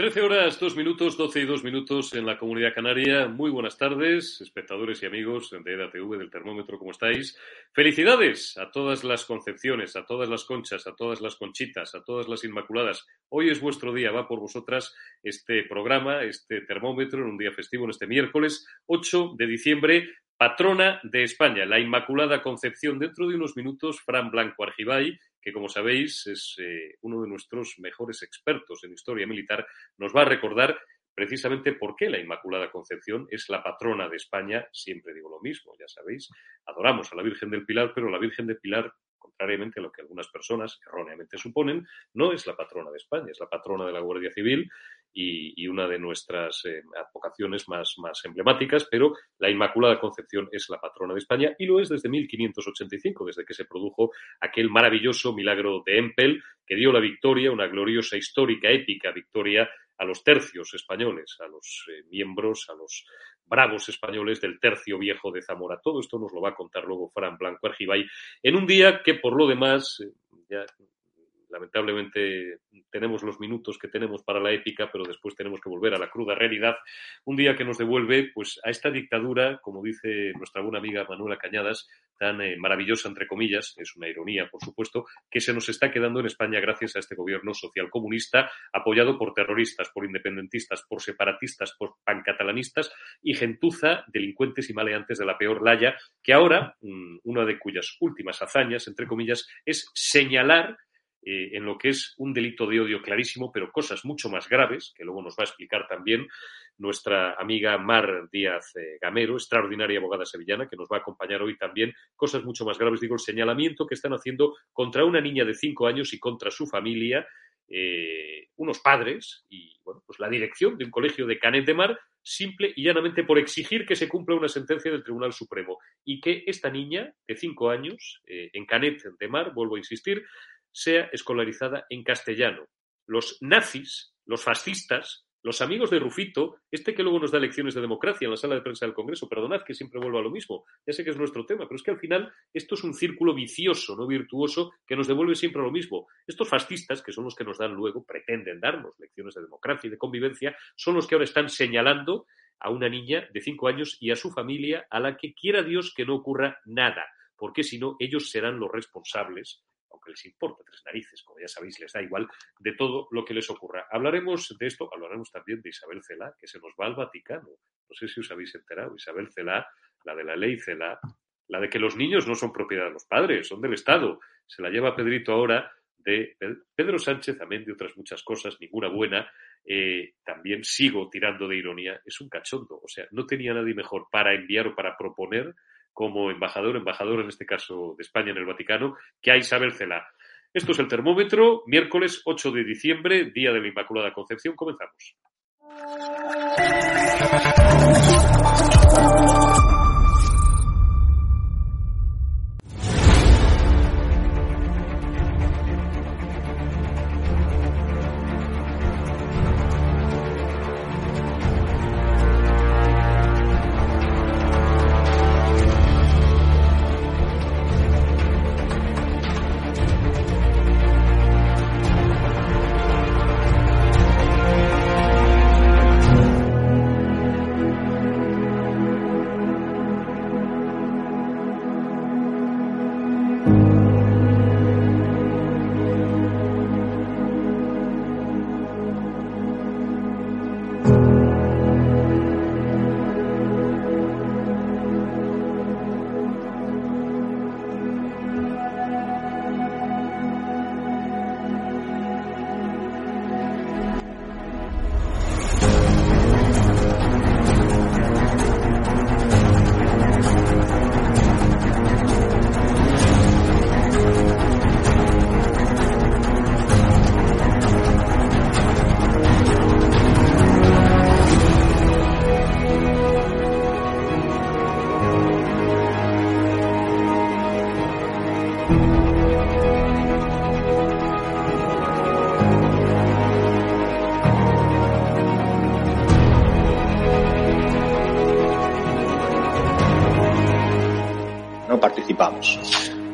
13 horas, 2 minutos, 12 y 2 minutos en la comunidad canaria. Muy buenas tardes, espectadores y amigos de EDATV del termómetro, ¿cómo estáis? Felicidades a todas las concepciones, a todas las conchas, a todas las conchitas, a todas las inmaculadas. Hoy es vuestro día, va por vosotras este programa, este termómetro, en un día festivo, en este miércoles 8 de diciembre, patrona de España, la Inmaculada Concepción. Dentro de unos minutos, Fran Blanco Argibay que como sabéis es eh, uno de nuestros mejores expertos en historia militar, nos va a recordar precisamente por qué la Inmaculada Concepción es la patrona de España. Siempre digo lo mismo, ya sabéis, adoramos a la Virgen del Pilar, pero la Virgen del Pilar contrariamente a lo que algunas personas erróneamente suponen, no es la patrona de España, es la patrona de la Guardia Civil y, una de nuestras eh, advocaciones más, más emblemáticas, pero la Inmaculada Concepción es la patrona de España y lo es desde 1585, desde que se produjo aquel maravilloso milagro de Empel que dio la victoria, una gloriosa, histórica, épica victoria a los tercios españoles, a los eh, miembros, a los bravos españoles del tercio viejo de Zamora. Todo esto nos lo va a contar luego Fran Blanco Argibay en un día que por lo demás, eh, ya lamentablemente tenemos los minutos que tenemos para la épica, pero después tenemos que volver a la cruda realidad. Un día que nos devuelve pues, a esta dictadura, como dice nuestra buena amiga Manuela Cañadas, tan eh, maravillosa, entre comillas, es una ironía, por supuesto, que se nos está quedando en España gracias a este gobierno social comunista, apoyado por terroristas, por independentistas, por separatistas, por pancatalanistas y gentuza, delincuentes y maleantes de la peor laya, que ahora, mm, una de cuyas últimas hazañas, entre comillas, es señalar eh, en lo que es un delito de odio clarísimo, pero cosas mucho más graves, que luego nos va a explicar también nuestra amiga Mar Díaz eh, Gamero, extraordinaria abogada sevillana, que nos va a acompañar hoy también, cosas mucho más graves, digo, el señalamiento que están haciendo contra una niña de cinco años y contra su familia, eh, unos padres y bueno, pues la dirección de un colegio de Canet de Mar, simple y llanamente por exigir que se cumpla una sentencia del Tribunal Supremo y que esta niña de cinco años en Canet de Mar, vuelvo a insistir, sea escolarizada en castellano. Los nazis, los fascistas, los amigos de Rufito, este que luego nos da lecciones de democracia en la sala de prensa del Congreso, perdonad que siempre vuelvo a lo mismo, ya sé que es nuestro tema, pero es que al final esto es un círculo vicioso, no virtuoso, que nos devuelve siempre lo mismo. Estos fascistas, que son los que nos dan luego, pretenden darnos lecciones de democracia y de convivencia, son los que ahora están señalando a una niña de cinco años y a su familia a la que quiera Dios que no ocurra nada, porque si no, ellos serán los responsables aunque les importa tres narices, como ya sabéis, les da igual de todo lo que les ocurra. Hablaremos de esto, hablaremos también de Isabel Celá, que se nos va al Vaticano. No sé si os habéis enterado. Isabel Celá, la de la ley Celá, la de que los niños no son propiedad de los padres, son del Estado. Se la lleva Pedrito ahora de Pedro Sánchez, también de otras muchas cosas, ninguna buena. Eh, también sigo tirando de ironía, es un cachondo. O sea, no tenía nadie mejor para enviar o para proponer como embajador, embajador en este caso de España en el Vaticano, que a Isabel Cela. Esto es el termómetro, miércoles 8 de diciembre, Día de la Inmaculada Concepción. Comenzamos.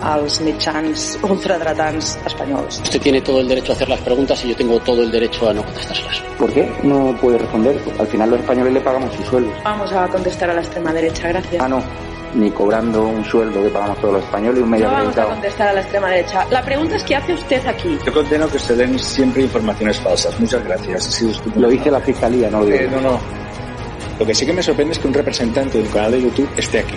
als mitjans ultradretans espanyols. Usted tiene todo el derecho a hacer las preguntas y yo tengo todo el derecho a no contestárselas. ¿Por qué no puede responder? Al final los españoles le pagamos sus sueldos. Vamos a contestar a la extrema derecha, gracias. Ah, no. Ni cobrando un sueldo que pagamos todos los españoles y un medio No vamos a contestar a la extrema derecha. La pregunta es ¿qué hace usted aquí? Yo condeno que se den siempre informaciones falsas. Muchas gracias. Ha sido. Lo dice la fiscalía, no lo digo. Eh, no, no. Lo que sí que me sorprende es que un representante de un canal de YouTube esté aquí.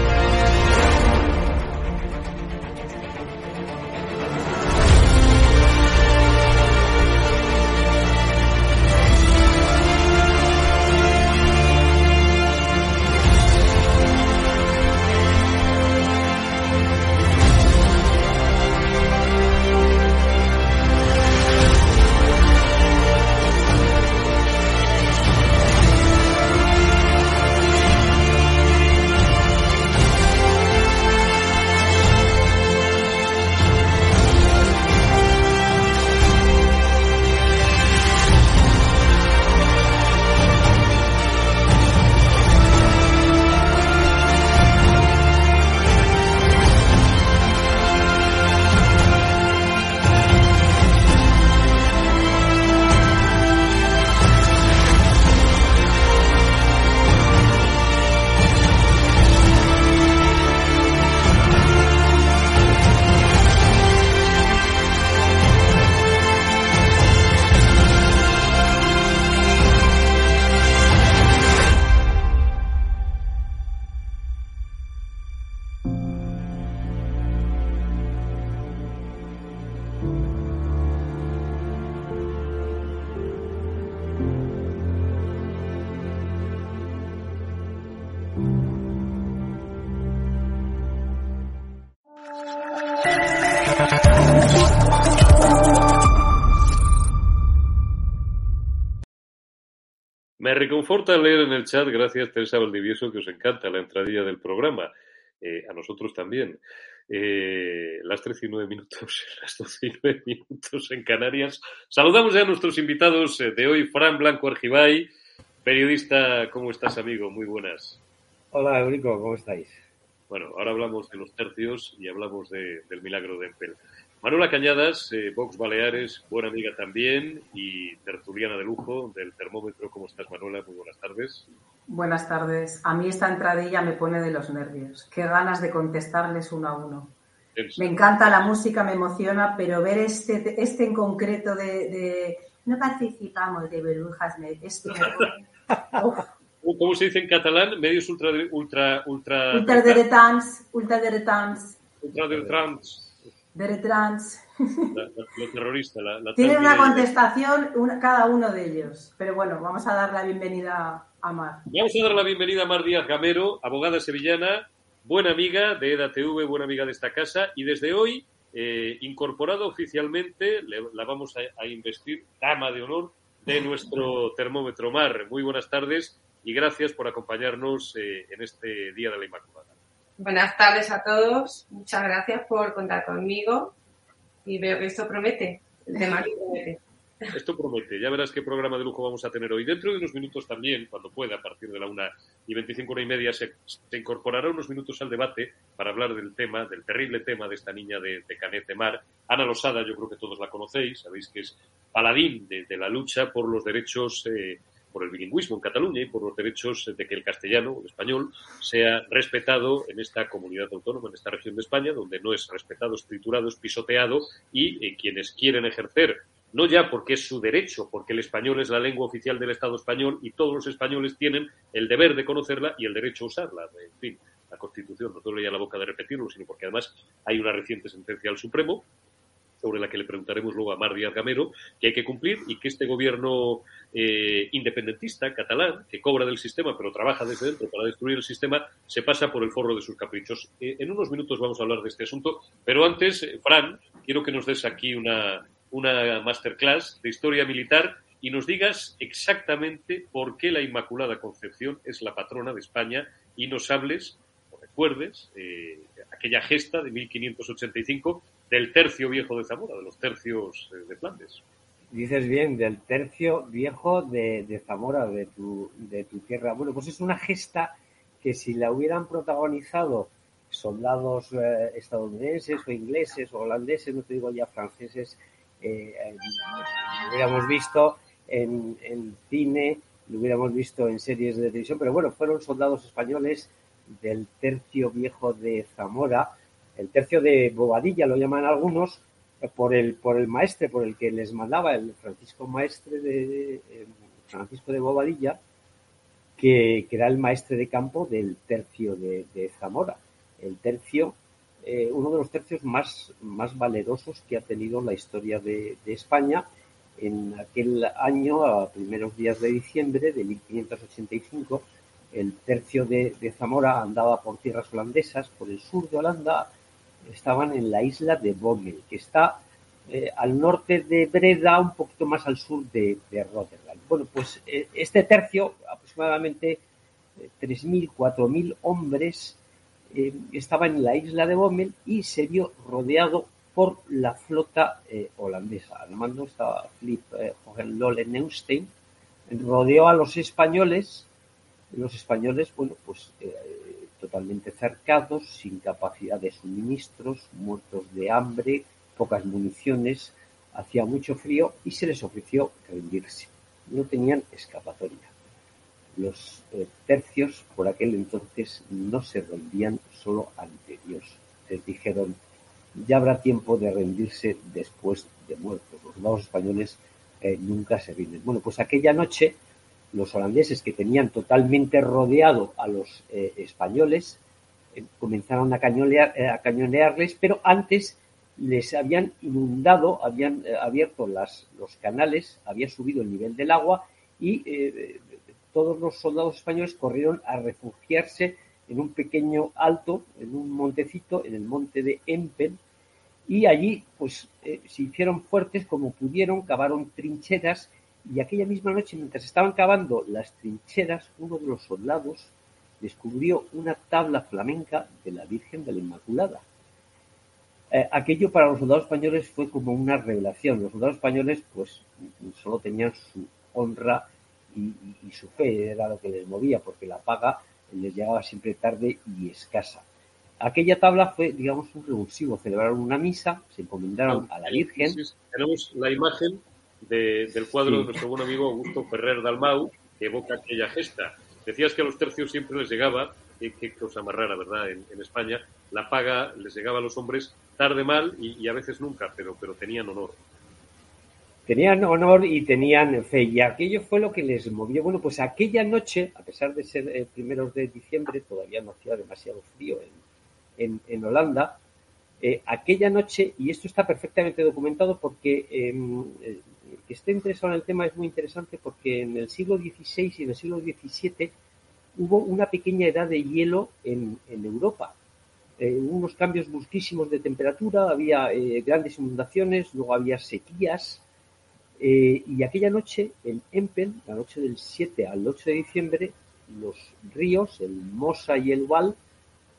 Reconforta leer en el chat, gracias Teresa Valdivieso, que os encanta la entradilla del programa. Eh, a nosotros también. Eh, las 13 y 9 minutos, las 12 y 9 minutos en Canarias. Saludamos ya a nuestros invitados eh, de hoy, Fran Blanco Argibay, periodista. ¿Cómo estás, amigo? Muy buenas. Hola, Eurico, ¿cómo estáis? Bueno, ahora hablamos de los tercios y hablamos de- del milagro de Empel. Manuela Cañadas, eh, Vox Baleares, buena amiga también y tertuliana de lujo del termómetro. ¿Cómo estás, Manuela? Muy buenas tardes. Buenas tardes. A mí esta entradilla me pone de los nervios. Qué ganas de contestarles uno a uno. Me encanta la música, me emociona, pero ver este, este en concreto de, de no participamos de burbujas, me, esto me pone- Uf, ¿Cómo se dice en catalán? Medios ultra... ultra, ultra, ultraderetans, ultraderetans, ultraderetans. Deretans. La, la, la terrorista, la, la Tienen una contestación una- cada uno de ellos. Pero bueno, vamos a dar la bienvenida a Mar. Vamos a dar la bienvenida a Mar Díaz Gamero, abogada sevillana, buena amiga de EDATV, buena amiga de esta casa, y desde hoy, eh, incorporada oficialmente, le- la vamos a, a investir dama de honor de nuestro termómetro Mar. Muy buenas tardes y gracias por acompañarnos eh, en este Día de la Inmaculada. Buenas tardes a todos. Muchas gracias por contar conmigo. Y veo que esto promete. El tema promete. Esto promete. Ya verás qué programa de lujo vamos a tener hoy. Dentro de unos minutos también, cuando pueda, a partir de la una y 25, una y media, se, incorporará unos minutos al debate para hablar del tema, del terrible tema de esta niña de, de Canet de Mar. Ana Losada, yo creo que todos la conocéis, sabéis que es paladín de, de la lucha por los derechos, eh, por el bilingüismo en Cataluña y por los derechos de que el castellano, el español, sea respetado en esta comunidad autónoma, en esta región de España, donde no es respetado, es triturado, es pisoteado y eh, quienes quieren ejercer no ya porque es su derecho, porque el español es la lengua oficial del Estado español y todos los españoles tienen el deber de conocerla y el derecho a usarla. En fin, la Constitución no solo ya la boca de repetirlo, sino porque además hay una reciente sentencia del Supremo sobre la que le preguntaremos luego a Mar Díaz Gamero, que hay que cumplir y que este gobierno eh, independentista catalán, que cobra del sistema pero trabaja desde dentro para destruir el sistema, se pasa por el forro de sus caprichos. Eh, en unos minutos vamos a hablar de este asunto, pero antes, eh, Fran, quiero que nos des aquí una, una masterclass de historia militar y nos digas exactamente por qué la Inmaculada Concepción es la patrona de España y nos hables o recuerdes aquella gesta de 1585 del tercio viejo de Zamora, de los tercios eh, de Flandes. Dices bien, del tercio viejo de, Zamora, de tu, de tu tierra. Bueno, pues es una gesta que si la hubieran protagonizado soldados eh, estadounidenses o ingleses o holandeses, no te digo ya franceses, eh, lo hubiéramos visto en, en, cine, lo hubiéramos visto en series de televisión, pero bueno, fueron soldados españoles del tercio viejo de Zamora, el tercio de Bobadilla lo llaman algunos, eh, por el, por el maestre, por el que les mandaba el Francisco Maestre de eh, Francisco de Bobadilla, que, era el maestre de campo del tercio de, Zamora. El tercio, eh, uno de los tercios más, más valerosos que ha tenido la historia de, de España. En aquel año, a primeros días de diciembre de 1585, el tercio de, Zamora andaba por tierras holandesas, por el sur de Holanda, estaban en la isla de Bommel, que está eh, al norte de Breda, un poquito más al sur de, Rotterdam. Bueno, pues eh, este tercio, aproximadamente 3.000, eh, 4.000 hombres, estaba en la isla de Bommel y se vio rodeado por la flota holandesa. Al mando estaba Philip Hohenlohe-Neustein, rodeó a los españoles los españoles, bueno, pues totalmente cercados, sin capacidad de suministros, muertos de hambre, pocas municiones, hacía mucho frío y se les ofreció rendirse. No tenían escapatoria. Los eh, tercios por aquel entonces no se rendían solo ante Dios. Les dijeron, ya habrá tiempo de rendirse después de muertos. Los soldados españoles eh, nunca se rinden. Bueno, pues aquella noche los holandeses que tenían totalmente rodeado a los eh, españoles eh, comenzaron a, eh, a cañonearles, pero antes les habían inundado, habían abierto los canales, había subido el nivel del agua y todos los soldados españoles corrieron a refugiarse en un pequeño alto, en un montecito, en el monte de Empel, y allí pues se hicieron fuertes como pudieron, cavaron trincheras y aquella misma noche, mientras estaban cavando las trincheras, uno de los soldados descubrió una tabla flamenca de la Virgen de la Inmaculada. Eh, aquello para los soldados españoles fue como una revelación. Los soldados españoles, pues, solo tenían su honra y, su fe, era lo que les movía, porque la paga les llegaba siempre tarde y escasa. Aquella tabla fue, digamos, un revulsivo. Celebraron una misa, se encomendaron a la Virgen. tenemos la imagen del cuadro de nuestro buen amigo Augusto Ferrer Dalmau, que evoca aquella gesta. Decías que a los tercios siempre les llegaba, qué, cosa más rara, ¿verdad? En, España, la paga les llegaba a los hombres tarde mal y, a veces nunca, pero, pero tenían honor. Tenían honor y tenían fe, y aquello fue lo que les movió. Bueno, pues aquella noche, a pesar de ser eh, primeros de diciembre, todavía no hacía demasiado frío en, en, Holanda, eh, aquella noche, y esto está perfectamente documentado porque em, eh, que esté interesado en el tema es muy interesante porque en el siglo XVI y en el siglo XVII hubo una pequeña edad de hielo en, Europa. Eh, unos cambios brusquísimos de temperatura, había eh, grandes inundaciones, luego había sequías. Y aquella noche, en Empel, la noche del 7 al 8 de diciembre, los ríos, el Mosa y el Val,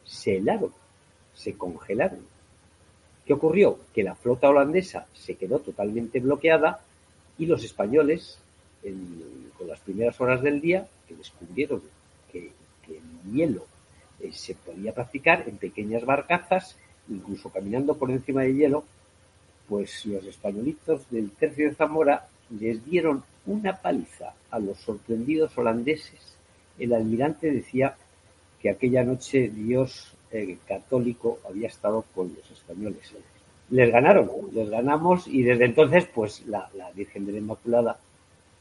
se helaron, se congelaron. ¿Qué ocurrió? Que la flota holandesa se quedó totalmente bloqueada y los españoles, con las primeras horas del día, que descubrieron que, el hielo eh, se podía practicar en pequeñas barcazas, incluso caminando por encima del hielo, pues los españolitos del tercio de Zamora les dieron una paliza a los sorprendidos holandeses. El almirante decía que aquella noche Dios eh, católico había estado con los españoles les ganaron, les ganamos y desde entonces pues la, Virgen de la Inmaculada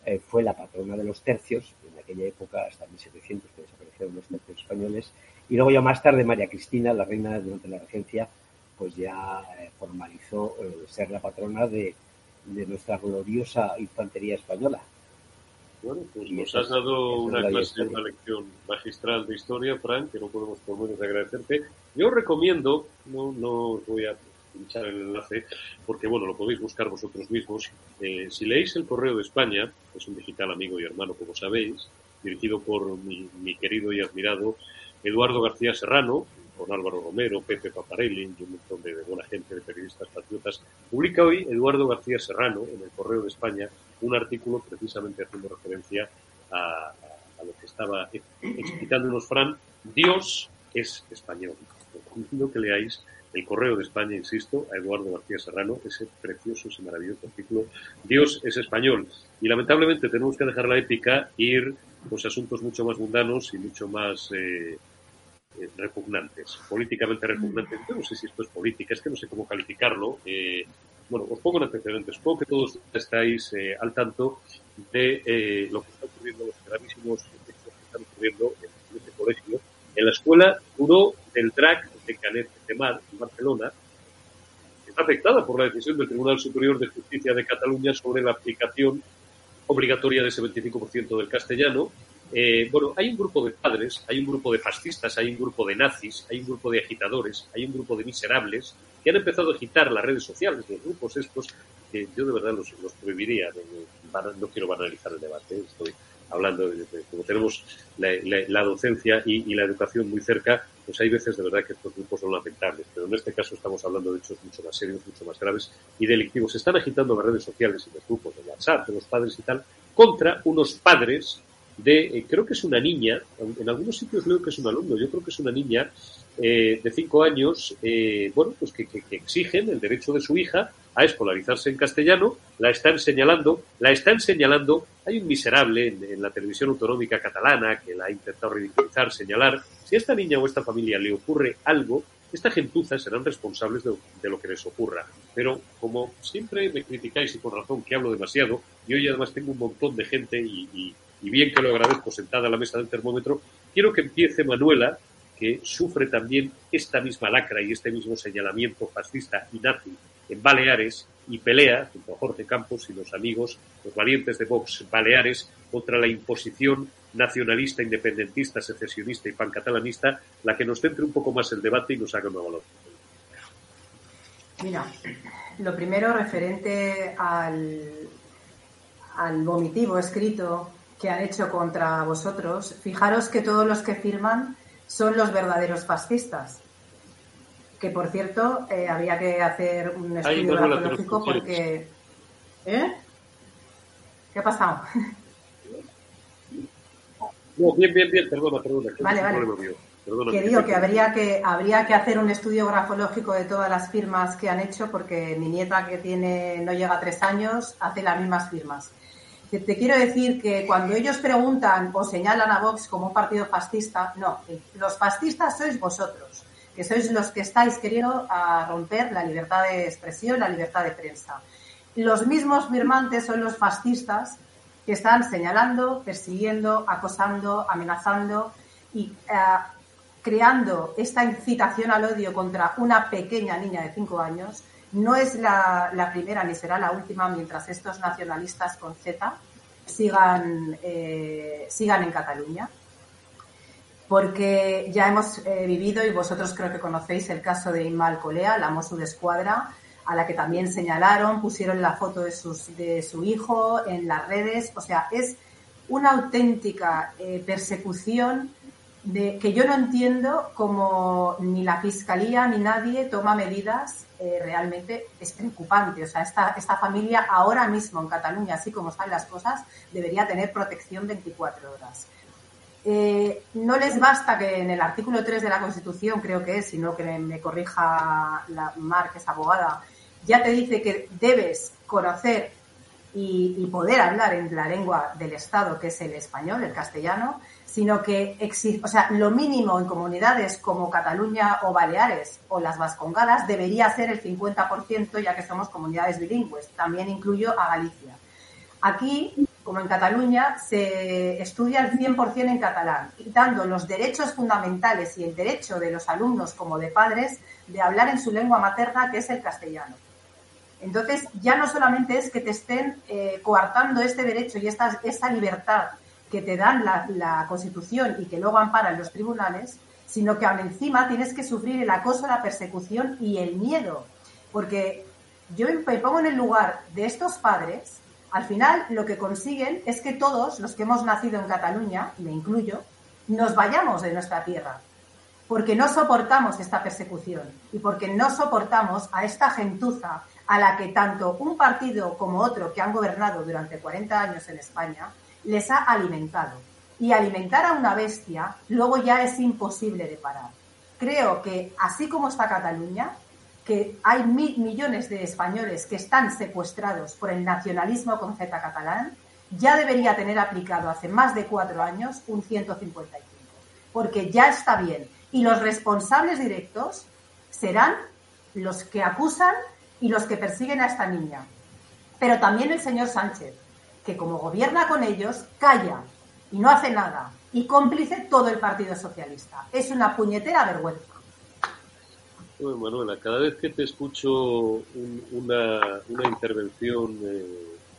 eh, fue la patrona de los tercios, en aquella época hasta 1700 que desaparecieron los tercios españoles, y luego ya más tarde María Cristina, la reina durante la regencia, pues ya eh, formalizó ser la patrona de nuestra gloriosa infantería española. Bueno, pues nos esa has dado esa es una la clase, una lección magistral de historia, Frank, que no podemos por menos agradecerte. Yo os recomiendo, no, no os voy a pinchar el enlace, porque bueno, lo podéis buscar vosotros mismos. Eh, si leéis el Correo de España, es un digital amigo y hermano, como sabéis, dirigido por mi, mi querido y admirado Eduardo García Serrano, con Álvaro Romero, Pepe Paparelli y un montón de, de buena gente, de periodistas patriotas, publica hoy Eduardo García Serrano en el Correo de España un artículo precisamente haciendo referencia a, lo que estaba explicándonos Fran. Dios es español. Recomiendo que leáis el Correo de España, insisto, a Eduardo García Serrano, ese precioso, ese maravilloso artículo. Dios es español. Y lamentablemente tenemos que dejar la épica e ir pues, a asuntos mucho más mundanos y mucho más eh, eh, repugnantes, políticamente repugnantes. Yo no sé si esto es política, es que no sé cómo calificarlo. Eh, bueno, os pongo en antecedentes. Supongo que todos estáis eh, al tanto de eh, lo que está ocurriendo, los gravísimos hechos que están ocurriendo en, este colegio, en la escuela Turó del DRAC de Canet de Mar, en Barcelona, está afectada por la decisión del Tribunal Superior de Justicia de Cataluña sobre la aplicación obligatoria de ese 25% del castellano. Eh, bueno, hay un grupo de padres, hay un grupo de fascistas, hay un grupo de nazis, hay un grupo de agitadores, hay un grupo de miserables que han empezado a agitar las redes sociales, los grupos estos, que yo de verdad los, prohibiría. No, no, quiero banalizar el debate, estoy hablando de, como tenemos la, docencia y, y la educación muy cerca, pues hay veces de verdad que estos grupos son lamentables, pero en este caso estamos hablando de hechos mucho más serios, mucho más graves y delictivos. Se están agitando las redes sociales y los grupos de WhatsApp, de los padres y tal, contra unos padres de, eh, creo que es una niña, en algunos sitios leo que es un alumno, yo creo que es una niña eh, de cinco años, eh, bueno, pues que, exigen el derecho de su hija a escolarizarse en castellano, la están señalando, la están señalando, hay un miserable en, la televisión autonómica catalana que la ha intentado ridiculizar, señalar, si a esta niña o a esta familia le ocurre algo, esta gentuza serán responsables de, lo que les ocurra. Pero como siempre me criticáis y con razón que hablo demasiado, y hoy además tengo un montón de gente y bien que lo agradezco sentada a la mesa del termómetro, quiero que empiece Manuela, que sufre también esta misma lacra y este mismo señalamiento fascista y nazi en Baleares y pelea junto a Jorge Campos y los amigos, los valientes de Vox Baleares, contra la imposición nacionalista, independentista, secesionista y pancatalanista, la que nos centre un poco más el debate y nos haga una valoración. Mira, lo primero referente al, al vomitivo escrito que han hecho contra vosotros, fijaros que todos los que firman son los verdaderos fascistas. Que por cierto, eh, habría que hacer un estudio grafológico porque. ¿Eh? ¿Qué ha pasado? No, bien, bien, bien, perdona, perdona. que Vale, vale. Perdona, Que digo que habría que habría que hacer un estudio grafológico de todas las firmas que han hecho, porque mi nieta que tiene no llega a tres años hace las mismas firmas. Que Te quiero decir que cuando ellos preguntan o señalan a Vox como un partido fascista, no, los fascistas sois vosotros, que sois los que estáis queriendo a romper la libertad de expresión, la libertad de prensa. Los mismos firmantes son los fascistas que están señalando, persiguiendo, acosando, amenazando y eh, creando esta incitación al odio contra una pequeña niña de cinco años. No es la, primera ni será la última mientras estos nacionalistas con Z sigan, eh, sigan en Cataluña. Porque ya hemos eh, vivido, y vosotros creo que conocéis el caso de Imal Colea, la Mosu de Escuadra, a la que también señalaron, pusieron la foto de, sus, de su hijo en las redes. O sea, es una auténtica eh, persecución de, que yo no entiendo cómo ni la fiscalía ni nadie toma medidas eh, realmente es preocupante. O sea, esta, esta familia ahora mismo en Cataluña, así como están las cosas, debería tener protección 24 horas. Eh, no les basta que en el artículo 3 de la Constitución, creo que es, sino que me, corrija la Mar, que es abogada, ya te dice que debes conocer y, poder hablar en la lengua del Estado, que es el español, el castellano, sino que existe, o sea, lo mínimo en comunidades como Cataluña o Baleares o las Vascongadas debería ser el 50%, ya que somos comunidades bilingües. También incluyo a Galicia. Aquí como en Cataluña, se estudia el 100% en catalán, quitando los derechos fundamentales y el derecho de los alumnos como de padres de hablar en su lengua materna, que es el castellano. Entonces, ya no solamente es que te estén eh, coartando este derecho y esta, esta libertad que te dan la, Constitución y que luego amparan los tribunales, sino que aún encima tienes que sufrir el acoso, la persecución y el miedo. Porque yo me pongo en el lugar de estos padres, al final lo que consiguen es que todos los que hemos nacido en Cataluña, me incluyo, nos vayamos de nuestra tierra, porque no soportamos esta persecución y porque no soportamos a esta gentuza a la que tanto un partido como otro que han gobernado durante 40 años en España les ha alimentado. Y alimentar a una bestia luego ya es imposible de parar. Creo que así como está Cataluña, que hay mil millones de españoles que están secuestrados por el nacionalismo con Z catalán, ya debería tener aplicado hace más de cuatro años un 155. Porque ya está bien. Y los responsables directos serán los que acusan y los que persiguen a esta niña. Pero también el señor Sánchez, que como gobierna con ellos, calla y no hace nada. Y cómplice todo el Partido Socialista. Es una puñetera vergüenza. Bueno, Manuela, cada vez que te escucho un, una, una, intervención eh,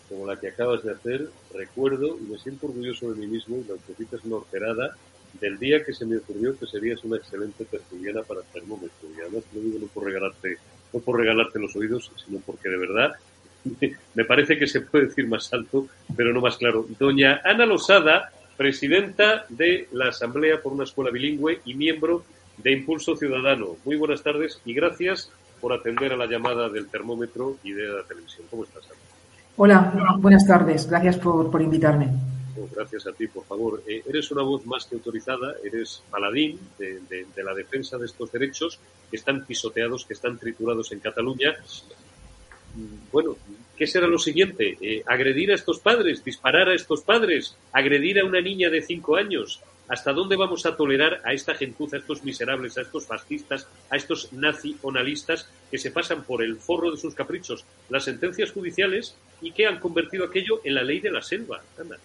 como la que acabas de hacer, recuerdo y me siento orgulloso de mí mismo y la autocita una orcerada del día que se me ocurrió que serías una excelente tertuliana para termómetro. Y además te lo digo no por regalarte, no por regalarte los oídos, sino porque de verdad me parece que se puede decir más alto, pero no más claro. Doña Ana Losada, presidenta de la Asamblea por una Escuela Bilingüe y miembro de Impulso Ciudadano. Muy buenas tardes y gracias por atender a la llamada del termómetro y de la televisión. ¿Cómo estás, Ana? Hola, buenas tardes. Gracias por, por invitarme. Oh, gracias a ti, por favor. Eh, eres una voz más que autorizada, eres paladín de, de, de, la defensa de estos derechos que están pisoteados, que están triturados en Cataluña. Bueno, ¿qué será lo siguiente? Eh, ¿Agredir a estos padres? ¿Disparar a estos padres? ¿Agredir a una niña de cinco años? ¿Hasta dónde vamos a tolerar a esta gentuza, a estos miserables, a estos fascistas, a estos nacionalistas que se pasan por el forro de sus caprichos las sentencias judiciales y que han convertido aquello en la ley de la selva? Anda.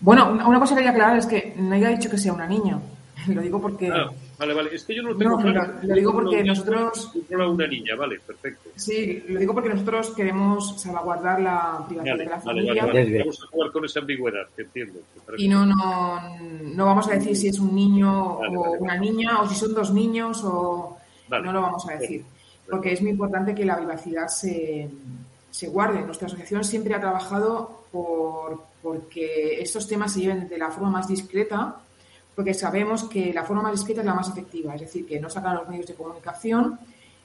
Bueno, una cosa que quería aclarar es que no haya dicho que sea una niña. Lo digo porque. Vale, vale. Es que yo no lo tengo no, claro. Lo digo porque no, nosotros. No una niña, vale, perfecto. Sí, lo digo porque nosotros queremos salvaguardar la privacidad vale, de la familia. vale, vale. Vamos a jugar con esa ambigüedad, que entiendo. Y no, no, no vamos a decir si es un niño Vale, o vale, una vale. niña o si son dos niños o. Vale. No lo vamos a decir. Porque es muy importante que la privacidad se, se guarde. Nuestra asociación siempre ha trabajado por porque estos temas se lleven de la forma más discreta, porque sabemos que la forma más discreta es la más efectiva, es decir, que no sacan los medios de comunicación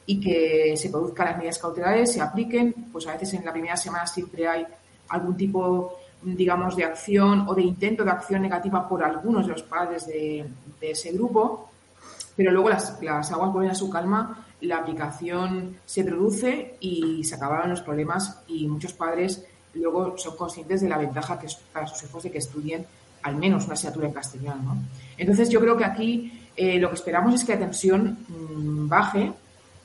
y que se produzcan las medidas cautelares, se apliquen, pues a veces en la primera semana siempre hay algún tipo, digamos, de acción o de intento de acción negativa por algunos de los padres de, de ese grupo, pero luego las, las aguas vuelven a su calma, la aplicación se produce y se acabaron los problemas y muchos padres luego son conscientes de la ventaja que es para sus hijos de que estudien al menos una asignatura en castellano. ¿no? Entonces yo creo que aquí eh, lo que esperamos es que la tensión mmm, baje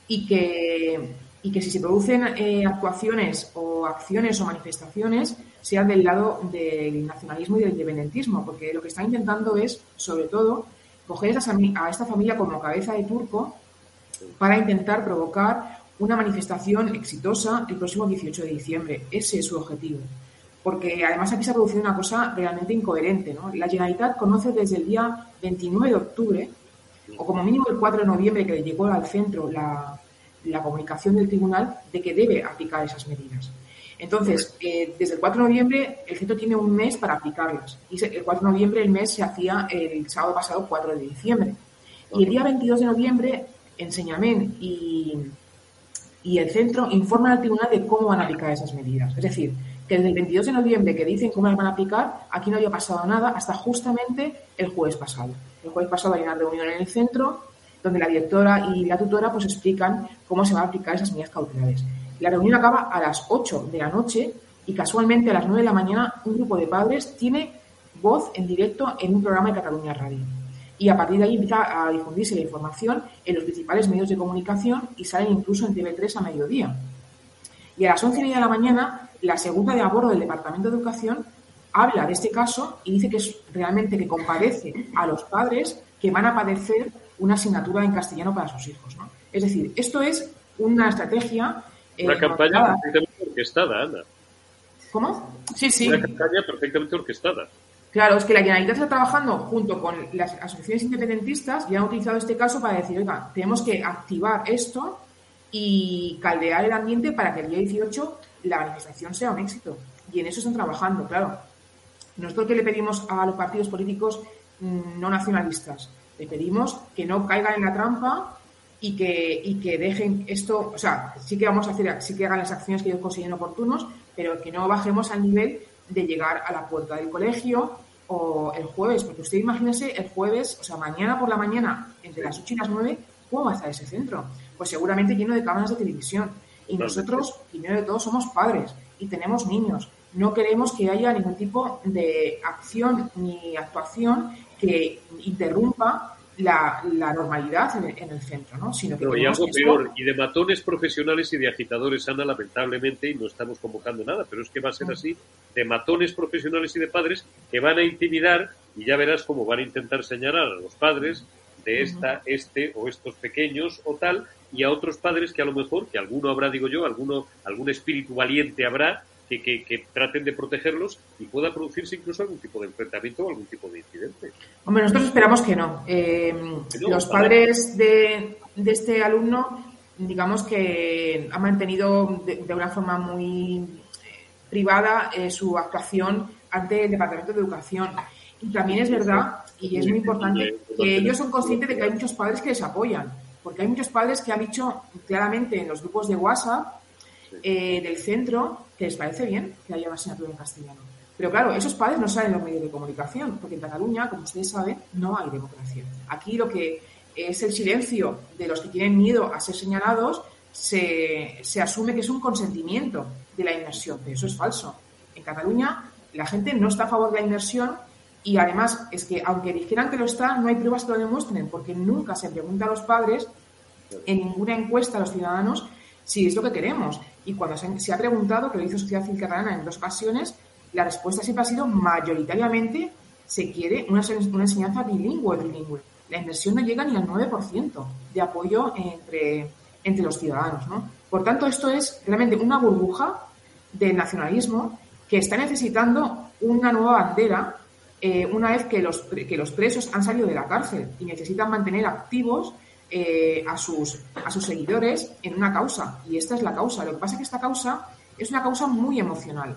y que, y que si se producen eh, actuaciones o acciones o manifestaciones sean del lado del nacionalismo y del independentismo, porque lo que está intentando es, sobre todo, coger a esta familia como cabeza de turco para intentar provocar una manifestación exitosa el próximo 18 de diciembre. Ese es su objetivo. Porque además aquí se ha producido una cosa realmente incoherente. ¿no? La Generalitat conoce desde el día 29 de octubre, o como mínimo el 4 de noviembre, que llegó al centro la, la comunicación del tribunal, de que debe aplicar esas medidas. Entonces, eh, desde el 4 de noviembre, el centro tiene un mes para aplicarlas. Y el 4 de noviembre el mes se hacía el sábado pasado, 4 de diciembre. Y el día 22 de noviembre, Enseñamen y, y el centro informan al tribunal de cómo van a aplicar esas medidas. Es decir, que desde el 22 de noviembre que dicen cómo las van a aplicar, aquí no había pasado nada hasta justamente el jueves pasado. El jueves pasado hay una reunión en el centro donde la directora y la tutora pues explican cómo se van a aplicar esas medidas cautelares. La reunión acaba a las 8 de la noche y casualmente a las 9 de la mañana un grupo de padres tiene voz en directo en un programa de Cataluña Radio. Y a partir de ahí empieza a difundirse la información en los principales medios de comunicación y salen incluso en TV3 a mediodía. Y a las 11 y media de la mañana la segunda de abordo del Departamento de Educación habla de este caso y dice que es realmente que compadece a los padres que van a padecer una asignatura en castellano para sus hijos. ¿no? Es decir, esto es una estrategia. Eh, una campaña perfectamente orquestada, Ana. ¿Cómo? Sí, sí. Una campaña perfectamente orquestada. Claro, es que la Generalitat está trabajando junto con las asociaciones independentistas y han utilizado este caso para decir, oiga, tenemos que activar esto y caldear el ambiente para que el día 18 la manifestación sea un éxito. Y en eso están trabajando, claro. Nosotros que le pedimos a los partidos políticos mm, no nacionalistas, le pedimos que no caigan en la trampa y que, y que dejen esto, o sea, sí que vamos a hacer, sí que hagan las acciones que ellos consideren oportunos, pero que no bajemos al nivel de llegar a la puerta del colegio o el jueves, porque usted imagínese el jueves, o sea, mañana por la mañana, entre las 8 y las 9, ¿cómo va a estar ese centro? Pues seguramente lleno de cámaras de televisión. Y nosotros, primero de todo, somos padres y tenemos niños. No queremos que haya ningún tipo de acción ni actuación que interrumpa la, normalidad en el, centro, ¿no? Sino que y algo peor, y de matones profesionales y de agitadores, Ana, lamentablemente, y no estamos convocando nada, pero es que va a ser así, de matones profesionales y de padres que van a intimidar, y ya verás cómo van a intentar señalar a los padres de esta, este o estos pequeños o tal, y a otros padres que a lo mejor, que alguno habrá, digo yo, alguno, algún espíritu valiente habrá, que, que, traten de protegerlos y pueda producirse incluso algún tipo de enfrentamiento o algún tipo de incidente. Hombre, nosotros esperamos que no. Eh, los padres de, de, este alumno, digamos que han mantenido de, una forma muy eh, privada eh, su actuación ante el Departamento de Educación. Y también es verdad, y es muy importante, que ellos son conscientes de que hay muchos padres que les apoyan porque hay muchos padres que han dicho claramente en los grupos de WhatsApp eh, del centro que les parece bien que haya una asignatura en castellano. Pero claro, esos padres no saben los medios de comunicación, porque en Cataluña, como ustedes saben, no hay democracia. Aquí lo que es el silencio de los que tienen miedo a ser señalados, se, se asume que es un consentimiento de la inmersión, pero eso es falso. En Cataluña la gente no está a favor de la inmersión y además es que aunque dijeran que lo está, no hay pruebas que lo demuestren, porque nunca se pregunta a los padres en ninguna encuesta a los ciudadanos si es lo que queremos. Y cuando se, ha preguntado, que lo hizo Sociedad Civil Catalana en dos ocasiones, la respuesta siempre ha sido mayoritariamente se quiere una, enseñanza bilingüe, trilingüe. La inversión no llega ni al 9% de apoyo entre, entre los ciudadanos. ¿no? Por tanto, esto es realmente una burbuja del nacionalismo que está necesitando una nueva bandera eh, una vez que los, que los presos han salido de la cárcel y necesitan mantener activos eh, a, sus, a sus seguidores en una causa. Y esta es la causa. Lo que pasa es que esta causa es una causa muy emocional,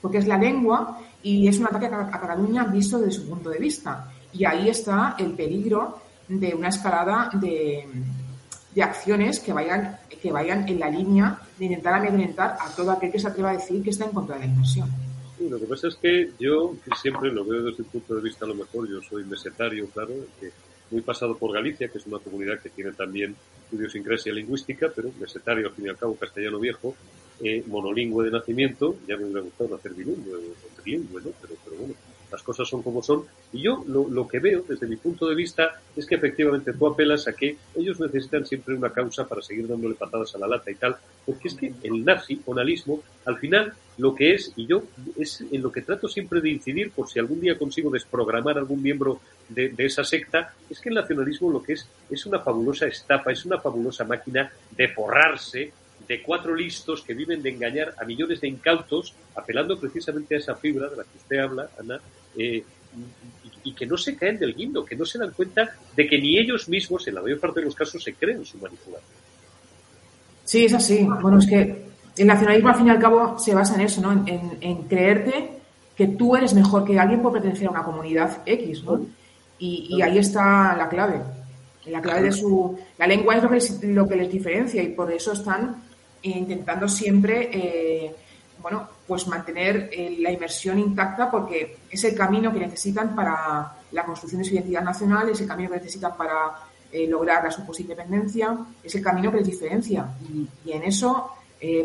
porque es la lengua y es un ataque a, Cataluña visto desde su punto de vista. Y ahí está el peligro de una escalada de, de acciones que vayan, que vayan en la línea de intentar amedrentar a todo aquel que se atreva a decir que está en contra de la inversión lo que pasa es que yo siempre lo veo desde el punto de vista, a lo mejor yo soy mesetario, claro, muy pasado por Galicia, que es una comunidad que tiene también idiosincrasia lingüística, pero mesetario al fin y al cabo, castellano viejo, eh, monolingüe de nacimiento, ya me hubiera gustado nacer bilingüe o trilingüe, ¿no? Pero, pero bueno, las cosas son como son. Y yo lo, lo, que veo desde mi punto de vista es que efectivamente tú apelas a que ellos necesitan siempre una causa para seguir dándole patadas a la lata y tal, porque es que el nazi-onalismo, al final, lo que es, y yo es en lo que trato siempre de incidir, por si algún día consigo desprogramar algún miembro de, de esa secta, es que el nacionalismo lo que es es una fabulosa estafa, es una fabulosa máquina de forrarse de cuatro listos que viven de engañar a millones de incautos, apelando precisamente a esa fibra de la que usted habla, Ana, eh, y, que no se caen del guindo, que no se dan cuenta de que ni ellos mismos, en la mayor parte de los casos, se creen su manipulación. Sí, es así. Bueno, es que el nacionalismo, al fin y al cabo, se basa en eso, ¿no? En, creerte que tú eres mejor que alguien por pertenecer a una comunidad X, ¿no? Y, ahí está la clave. La clave de su... La lengua es lo que les, lo que les diferencia y por eso están intentando siempre, eh, bueno, pues mantener eh, la inversión intacta porque es el camino que necesitan para la construcción de su identidad nacional, es el camino que necesitan para eh, lograr la supuesta independencia, es el camino que les diferencia. Y, en eso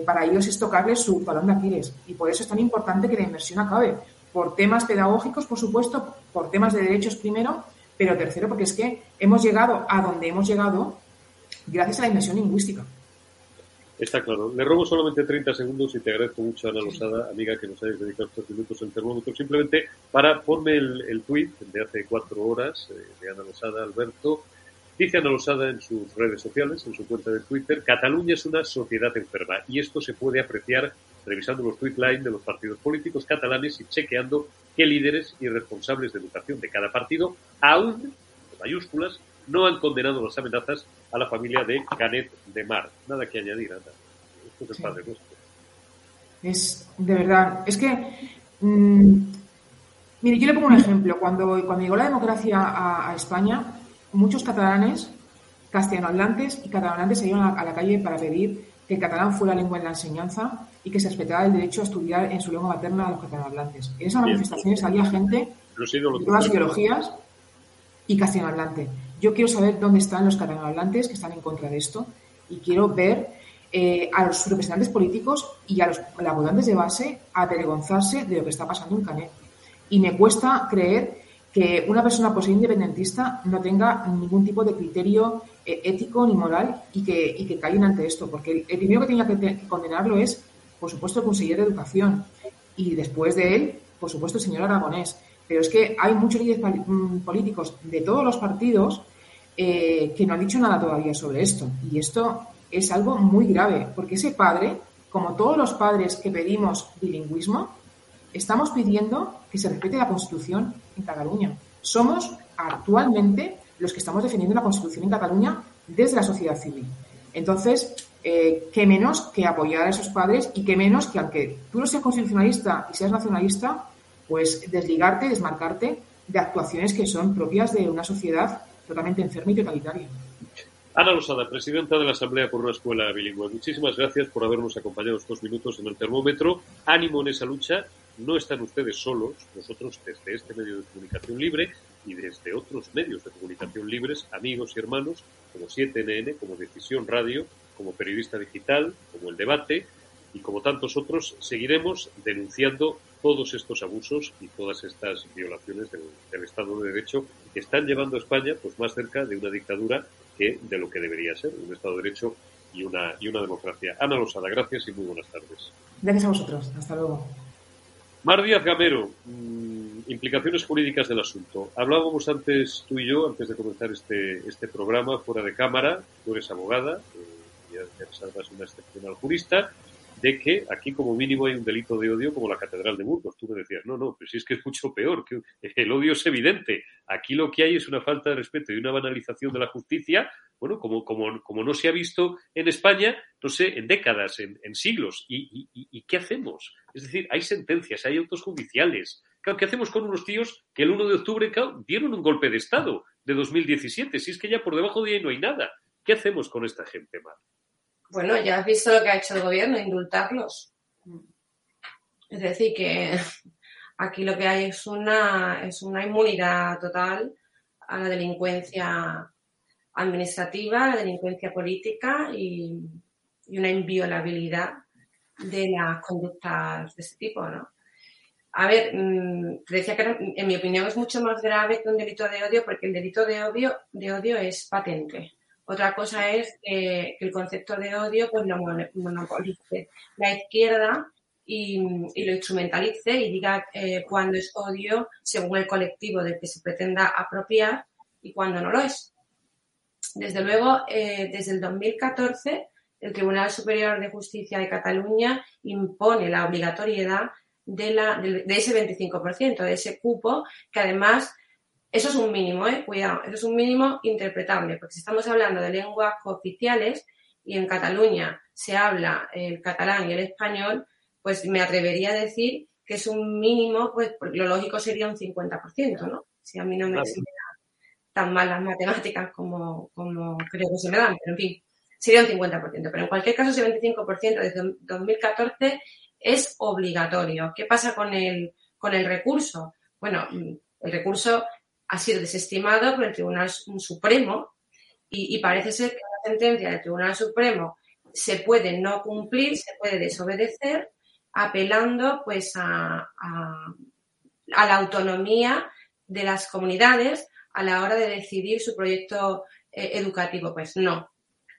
para ellos es tocarles su balón de Aquiles. Y por eso es tan importante que la inversión acabe, por temas pedagógicos, por supuesto, por temas de derechos primero, pero tercero porque es que hemos llegado a donde hemos llegado gracias a la inversión lingüística. Está claro. Le robo solamente 30 segundos y te agradezco mucho, Ana Losada, amiga, que nos hayas dedicado estos minutos en termómetro. Simplemente para ponme el, el tuit de hace cuatro horas eh, de Ana Losada, Alberto. Dice Ana Losada en sus redes sociales, en su cuenta de Twitter, Cataluña es una sociedad enferma y esto se puede apreciar revisando los tweet de los partidos políticos catalanes y chequeando qué líderes y responsables de educación de cada partido, aún, mayúsculas, no han condenado las amenazas a la familia de Canet de Mar. Nada que añadir, Ana. Esto es el padre nuestro. Es, de verdad, es que, mmm, mire, yo le pongo un ejemplo. Cuando, cuando llegó la democracia a, a España, muchos catalanes, castellanohablantes y catalanantes se iban a, a la calle para pedir que el catalán fuera lengua en la enseñanza y que se respetara el derecho a estudiar en su lengua materna a los catalanohablantes. En esas manifestaciones había gente de todas las ideologías y castellanohablante. Yo quiero saber dónde están los catalanohablantes que están en contra de esto y quiero ver eh, a los representantes políticos y a los, votantes de base avergonzarse de lo que está pasando en Canet. Y me cuesta creer que una persona ser independentista no tenga ningún tipo de criterio eh, ético ni moral y que, y que callen ante esto, porque el, primero que tenía que, que, condenarlo es, por supuesto, el consejero de Educación y después de él, por supuesto, el señor Aragonés. Pero es que hay muchos líderes mm, políticos de todos los partidos eh, que no han dicho nada todavía sobre esto. Y esto es algo muy grave, porque ese padre, como todos los padres que pedimos bilingüismo, estamos pidiendo que se respete la Constitución en Cataluña. Somos actualmente los que estamos defendiendo la Constitución en Cataluña desde la sociedad civil. Entonces, eh, qué menos que apoyar a esos padres y qué menos que, aunque tú no seas constitucionalista y seas nacionalista, pues desligarte, desmarcarte de actuaciones que son propias de una sociedad totalmente enferma y. Ana Losada, presidenta de la Asamblea por una Escuela Bilingüe. Muchísimas gracias por habernos acompañado estos minutos en el termómetro. Ánimo en esa lucha. No están ustedes solos. Nosotros, desde este medio de comunicación libre y desde otros medios de comunicación libres, amigos y hermanos, como 7NN, como Decisión Radio, como Periodista Digital, como El Debate y como tantos otros, seguiremos denunciando todos estos abusos y todas estas violaciones del, del, Estado de Derecho que están llevando a España pues más cerca de una dictadura que de lo que debería ser, un Estado de Derecho y una, y una democracia. Ana Losada, gracias y muy buenas tardes. Gracias a vosotros. Hasta luego. Mar Díaz Gamero, mmm, implicaciones jurídicas del asunto. Hablábamos antes tú y yo, antes de comenzar este, este programa, fuera de cámara, tú eres abogada, eh, ya eres además una excepcional jurista, de que aquí como mínimo hay un delito de odio como la Catedral de Burgos. Tú me decías, no, no, pero si es que es mucho peor, que el odio es evidente. Aquí lo que hay es una falta de respeto y una banalización de la justicia, bueno, como, como, como no se ha visto en España, no sé, en décadas, en, siglos. ¿Y, y, ¿Y qué hacemos? Es decir, hay sentencias, hay autos judiciales. ¿qué hacemos con unos tíos que el 1 de octubre dieron un golpe de Estado de 2017? Si es que ya por debajo de ahí no hay nada. ¿Qué hacemos con esta gente, Mar? Bueno, ya has visto lo que ha hecho el gobierno, indultarlos. Es decir, que aquí lo que hay es una, es una inmunidad total a la delincuencia administrativa, a la delincuencia política y, una inviolabilidad de las conductas de este tipo, ¿no? A ver, te decía que en mi opinión es mucho más grave que un delito de odio porque el delito de odio, de odio es patente. Otra cosa es que, que el concepto de odio pues lo monopolice la izquierda y, lo instrumentalice y diga eh, cuándo es odio según el colectivo del que se pretenda apropiar y cuándo no lo es. Desde luego, eh, desde el 2014, el Tribunal Superior de Justicia de Cataluña impone la obligatoriedad de ese 25%, de ese cupo, que además eso es un mínimo, ¿eh? Cuidado, eso es un mínimo interpretable, porque si estamos hablando de lenguas oficiales y en Cataluña se habla el catalán y el español, pues me atrevería a decir que es un mínimo, pues lo lógico sería un 50%, ¿no? Si a mí no me claro. tan mal las matemáticas como, como creo que se me dan, pero en fin, sería un 50%. Pero en cualquier caso, ese 25% desde 2014 es obligatorio. ¿Qué pasa con el, con el recurso? Bueno, el recurso ha sido desestimado por el Tribunal Supremo y, parece ser que la sentencia del Tribunal Supremo se puede no cumplir, se puede desobedecer, apelando pues a la autonomía de las comunidades a la hora de decidir su proyecto eh, educativo. Pues no,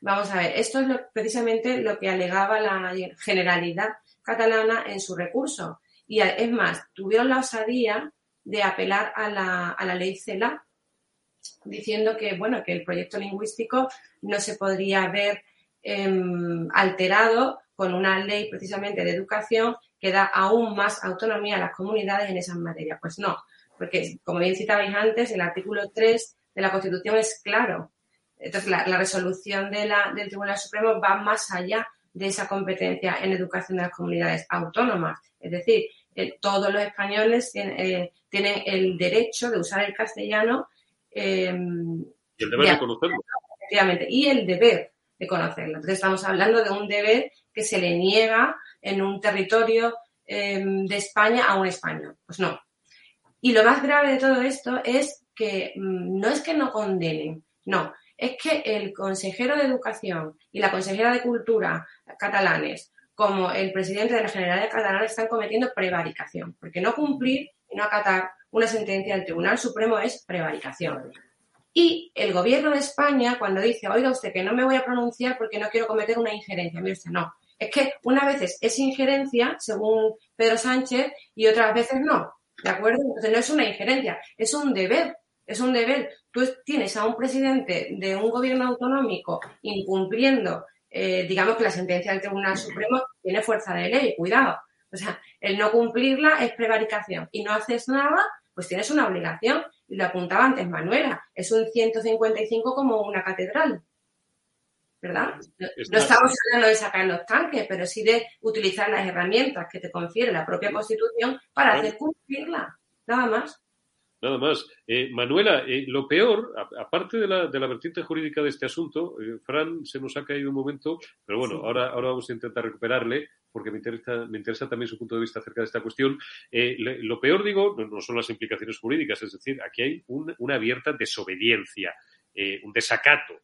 Vamos a ver, esto es precisamente lo que alegaba la Generalidad catalana en su recurso. Y es más, tuvieron la osadía de apelar a la, a la ley CELA, diciendo que, bueno, que el proyecto lingüístico no se podría ver em, alterado con una ley precisamente de educación que da aún más autonomía a las comunidades en esas materias. Pues no, porque como bien citabais antes, el artículo 3 de la Constitución es claro. Entonces, la, resolución de la, del Tribunal Supremo va más allá de esa competencia en educación de las comunidades autónomas. Es decir, eh, todos los españoles eh, tienen, el derecho de usar el castellano. Em, y el deber de, conocerlo. Efectivamente, y el deber de conocerlo. Entonces, estamos hablando de un deber que se le niega en un territorio em, de España a un español. Pues no. Y lo más grave de todo esto es que mm, no es que no condenen, no, es que el consejero de Educación y la consejera de Cultura catalanes, como el presidente de la Generalidad Catalana, están cometiendo prevaricación, porque no cumplir y no acatar una sentencia del Tribunal Supremo es prevaricación. Y el gobierno de España, cuando dice, oiga usted que no me voy a pronunciar porque no quiero cometer una injerencia, mire usted, no. Es que una vez es injerencia, según Pedro Sánchez, y otras veces no. ¿De acuerdo? Entonces no es una injerencia, es un deber es un deber. Tú tienes a un presidente de un gobierno autonómico incumpliendo, eh, digamos que la sentencia del Tribunal Supremo tiene fuerza de ley, cuidado. O sea, el no cumplirla es prevaricación y no haces nada, pues tienes una obligación. Y lo apuntaba antes Manuela, es un 155 como una catedral. ¿Verdad? No, estamos hablando de sacar los tanques, pero sí de utilizar las herramientas que te confiere la propia Constitución para hacer cumplirla. Nada más. Nada más. Eh, Manuela, eh, lo peor, aparte de la, de la, vertiente jurídica de este asunto, eh, Fran se nos ha caído un momento, pero bueno, ahora, ahora vamos a intentar recuperarle porque me interesa, me interesa también su punto de vista acerca de esta cuestión. lo peor, digo, no, son las implicaciones jurídicas, es decir, aquí hay una abierta desobediencia, un desacato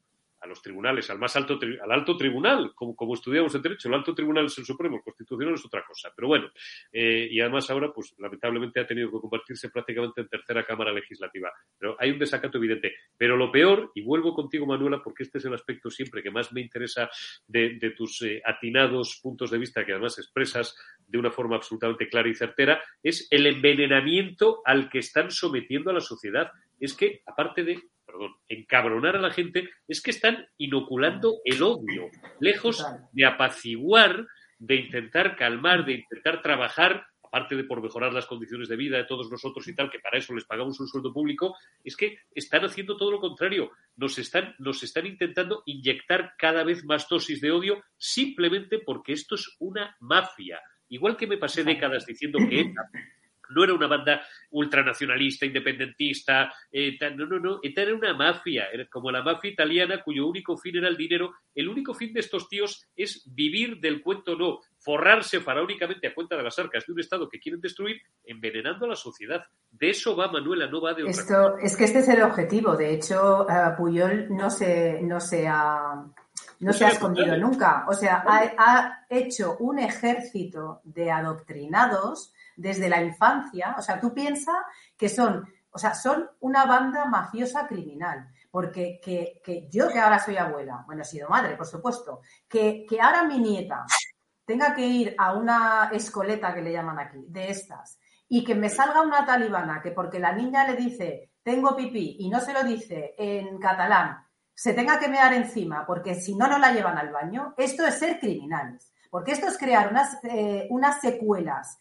a los tribunales, al más alto, al alto tribunal, como, como estudiamos el derecho, el alto tribunal es el supremo, el constitucional es otra cosa. Pero bueno, eh, y además ahora, pues lamentablemente ha tenido que convertirse prácticamente en tercera cámara legislativa. Pero hay un desacato evidente. Pero lo peor, y vuelvo contigo, Manuela, porque este es el aspecto siempre que más me interesa de, tus eh, atinados puntos de vista, que además expresas de una forma absolutamente clara y certera, es el envenenamiento al que están sometiendo a la sociedad. Es que, aparte de perdón, encabronar a la gente, es que están inoculando el odio, lejos de apaciguar, de intentar calmar, de intentar trabajar, aparte de por mejorar las condiciones de vida de todos nosotros y tal, que para eso les pagamos un sueldo público, es que están haciendo todo lo contrario. Nos están, nos están intentando inyectar cada vez más dosis de odio simplemente porque esto es una mafia. Igual que me pasé décadas diciendo que no era una banda ultranacionalista, independentista, eh, no, no, no, ETA era una mafia, era como la mafia italiana cuyo único fin era el dinero. El único fin de estos tíos es vivir del cuento no, forrarse faraónicamente a cuenta de las arcas de un Estado que quieren destruir, envenenando a la sociedad. De eso va Manuela, no va de otra Esto, Es que este es el objetivo. De hecho, uh, Puyol no se, no se ha no se ha escondido nunca. O sea, ha, ha, hecho un ejército de adoctrinados desde la infancia. O sea, tú piensas que son, o sea, son una banda mafiosa criminal. Porque que, yo, que ahora soy abuela, bueno, he sido madre, por supuesto, que, que ahora mi nieta tenga que ir a una escoleta que le llaman aquí, de estas, y que me salga una talibana que porque la niña le dice tengo pipí y no se lo dice en catalán, se tenga que mear encima porque si no, no la llevan al baño, esto es ser criminales. Porque esto es crear unas, eh, unas secuelas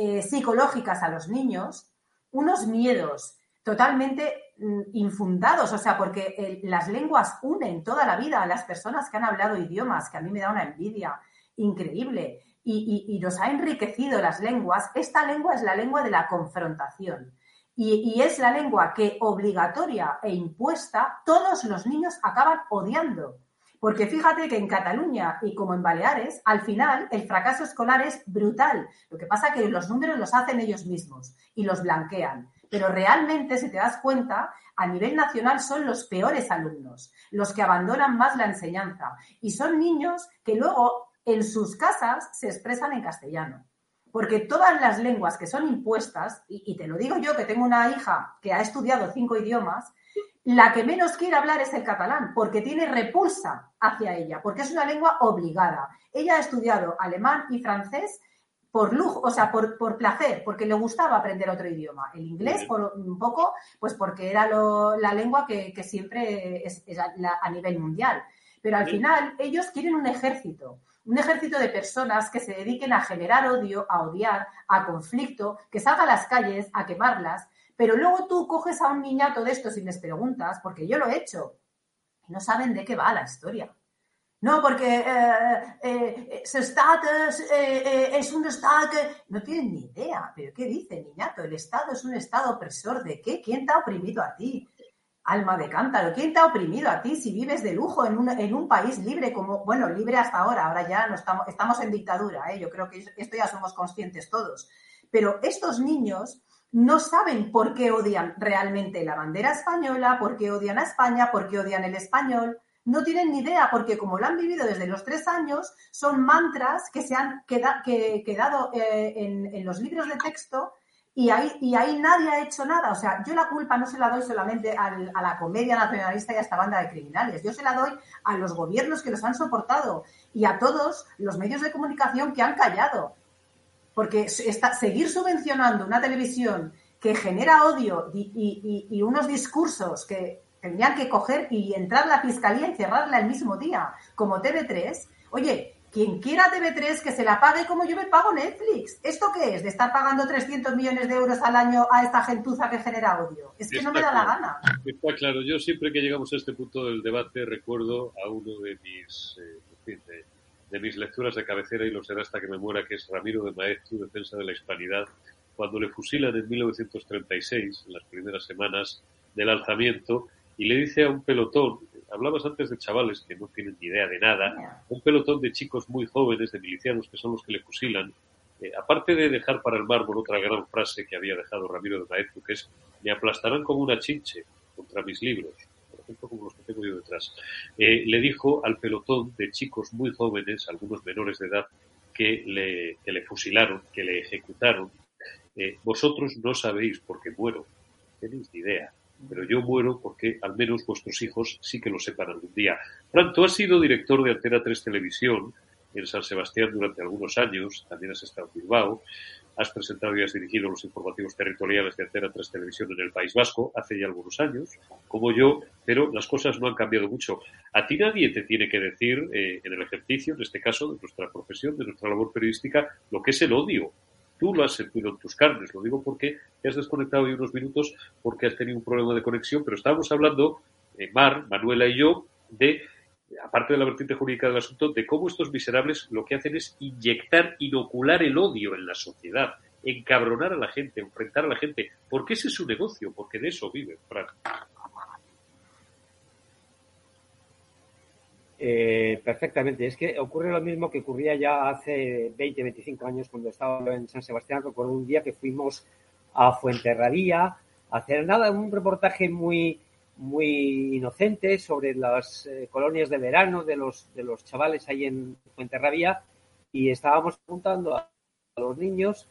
eh, psicológicas a los niños, unos miedos totalmente mm, infundados, o sea, porque las lenguas unen toda la vida a las personas que han hablado idiomas, que a mí me da una envidia increíble, y, nos ha enriquecido las lenguas. Esta lengua es la lengua de la confrontación. Y, y, es la lengua que obligatoria e impuesta todos los niños acaban odiando. Porque fíjate que en Cataluña y como en Baleares, al final el fracaso escolar es brutal. Lo que pasa es que los números los hacen ellos mismos y los blanquean. Pero realmente, si te das cuenta, a nivel nacional son los peores alumnos, los que abandonan más la enseñanza. Y son niños que luego en sus casas se expresan en castellano. Porque todas las lenguas que son impuestas, y, y te lo digo yo que tengo una hija que ha estudiado cinco idiomas, la que menos quiere hablar es el catalán, porque tiene repulsa hacia ella, porque es una lengua obligada. Ella ha estudiado alemán y francés por lujo, o sea, por, por placer, porque le gustaba aprender otro idioma. El inglés, por un poco, pues porque era lo- la lengua que, que siempre es, es a, la- a nivel mundial. Pero al Sí. final ellos quieren un ejército, un ejército de personas que se dediquen a generar odio, a odiar, a conflicto, que salgan a las calles a quemarlas. Pero luego tú coges a un niñato de estos y les preguntas, porque yo lo he hecho, y no saben de qué va la historia. No, porque eh, eh, eh, es un Estado que... No tienen ni idea. ¿Pero qué dice, niñato? El Estado es un Estado opresor. ¿De qué? ¿Quién te ha oprimido a ti? Alma de cántaro, ¿quién te ha oprimido a ti si vives de lujo en un, en un país libre como, bueno, libre hasta ahora, ahora ya no estamos, estamos en dictadura, ¿eh? yo creo que esto ya somos conscientes todos. Pero estos niños no saben por qué odian realmente la bandera española, por qué odian a España, por qué odian el español. No tienen ni idea, porque como lo han vivido desde los tres años, son mantras que se han queda- que- quedado eh, en, en los libros de texto y ahí, y ahí nadie ha hecho nada. O sea, yo la culpa no se la doy solamente al- a la comedia nacionalista y a esta banda de criminales. Yo se la doy a los gobiernos que los han soportado y a todos los medios de comunicación que han callado. Porque está- seguir subvencionando una televisión que genera odio y, y- unos discursos que tendrían que coger y entrar la fiscalía y cerrarla el mismo día, como TV3, oye, quien quiera TV3 que se la pague como yo me pago Netflix. ¿Esto qué es? ¿De estar pagando 300 millones de euros al año a esta gentuza que genera odio? Es que no me da la gana. Está claro. Yo siempre que llegamos a este punto del debate recuerdo a uno de mis, eh, de, de mis lecturas de cabecera y lo será hasta que me muera, que es Ramiro de Maeztu, Defensa de la Hispanidad, cuando le fusilan en 1936, en las primeras semanas del alzamiento, y le dice a un pelotón, hablabas antes de chavales que no tienen ni idea de nada, un pelotón de chicos muy jóvenes, de milicianos, que son los que le fusilan, eh, aparte de dejar para el mármol otra gran frase que había dejado Ramiro de Maeztu, que es, me aplastarán como una chinche contra mis libros, por ejemplo, como los que tengo yo detrás, eh, le dijo al pelotón de chicos muy jóvenes, algunos menores de edad, que le, que le fusilaron, que le ejecutaron, eh, vosotros no sabéis por qué muero, tenéis ni idea, pero yo muero porque al menos vuestros hijos sí que lo sepan algún día. Fran, has sido director de Antena 3 Televisión en San Sebastián durante algunos años, también has estado en Bilbao, has presentado y has dirigido los informativos territoriales de Antena 3 Televisión en el País Vasco hace ya algunos años, como yo, pero las cosas no han cambiado mucho. A ti nadie te tiene que decir eh, en el ejercicio, en este caso, de nuestra profesión, de nuestra labor periodística, lo que es el odio. Tú lo has sentido en tus carnes, lo digo porque te has desconectado hoy unos minutos porque has tenido un problema de conexión, pero estábamos hablando, eh, Mar, Manuela y yo, de, aparte de la vertiente jurídica del asunto, de cómo estos miserables lo que hacen es inyectar, inocular el odio en la sociedad, encabronar a la gente, enfrentar a la gente, porque ese es su negocio, porque de eso vive, Fran. Eh, perfectamente. Es que ocurre lo mismo que ocurría ya hace 20, 25 años cuando estaba en San Sebastián. Recuerdo un día que fuimos a Fuenterrabía a hacer nada, un reportaje muy, muy inocente sobre las eh, colonias de verano de los, de los chavales ahí en Fuenterrabía y estábamos preguntando a, los niños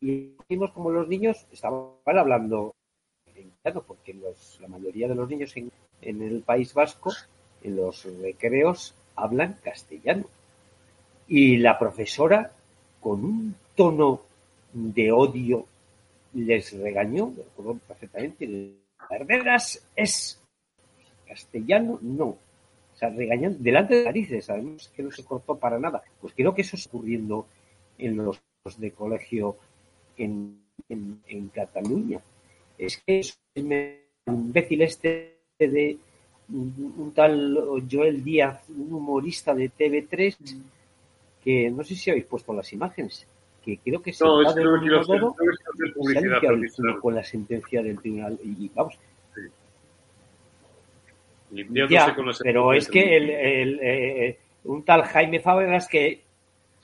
y vimos como los niños estaban hablando porque la mayoría de los niños en, en el País Vasco en los recreos hablan castellano. Y la profesora, con un tono de odio, les regañó, recuerdo perfectamente, Verderas es castellano, no. O sea, regañan delante de narices, sabemos que no se cortó para nada. Pues creo que eso está ocurriendo en los de colegio en, en, en Cataluña. Es que es el imbécil este de un, un tal Joel Díaz, un humorista de TV3, que no sé si habéis puesto las imágenes, que creo que se No, es está que no quiero hacer, no quiero hacer publicidad, pero con la sentencia del tribunal. Y, y vamos, limpiándose ya, con las pero es que el, el, eh, un tal Jaime Fábregas que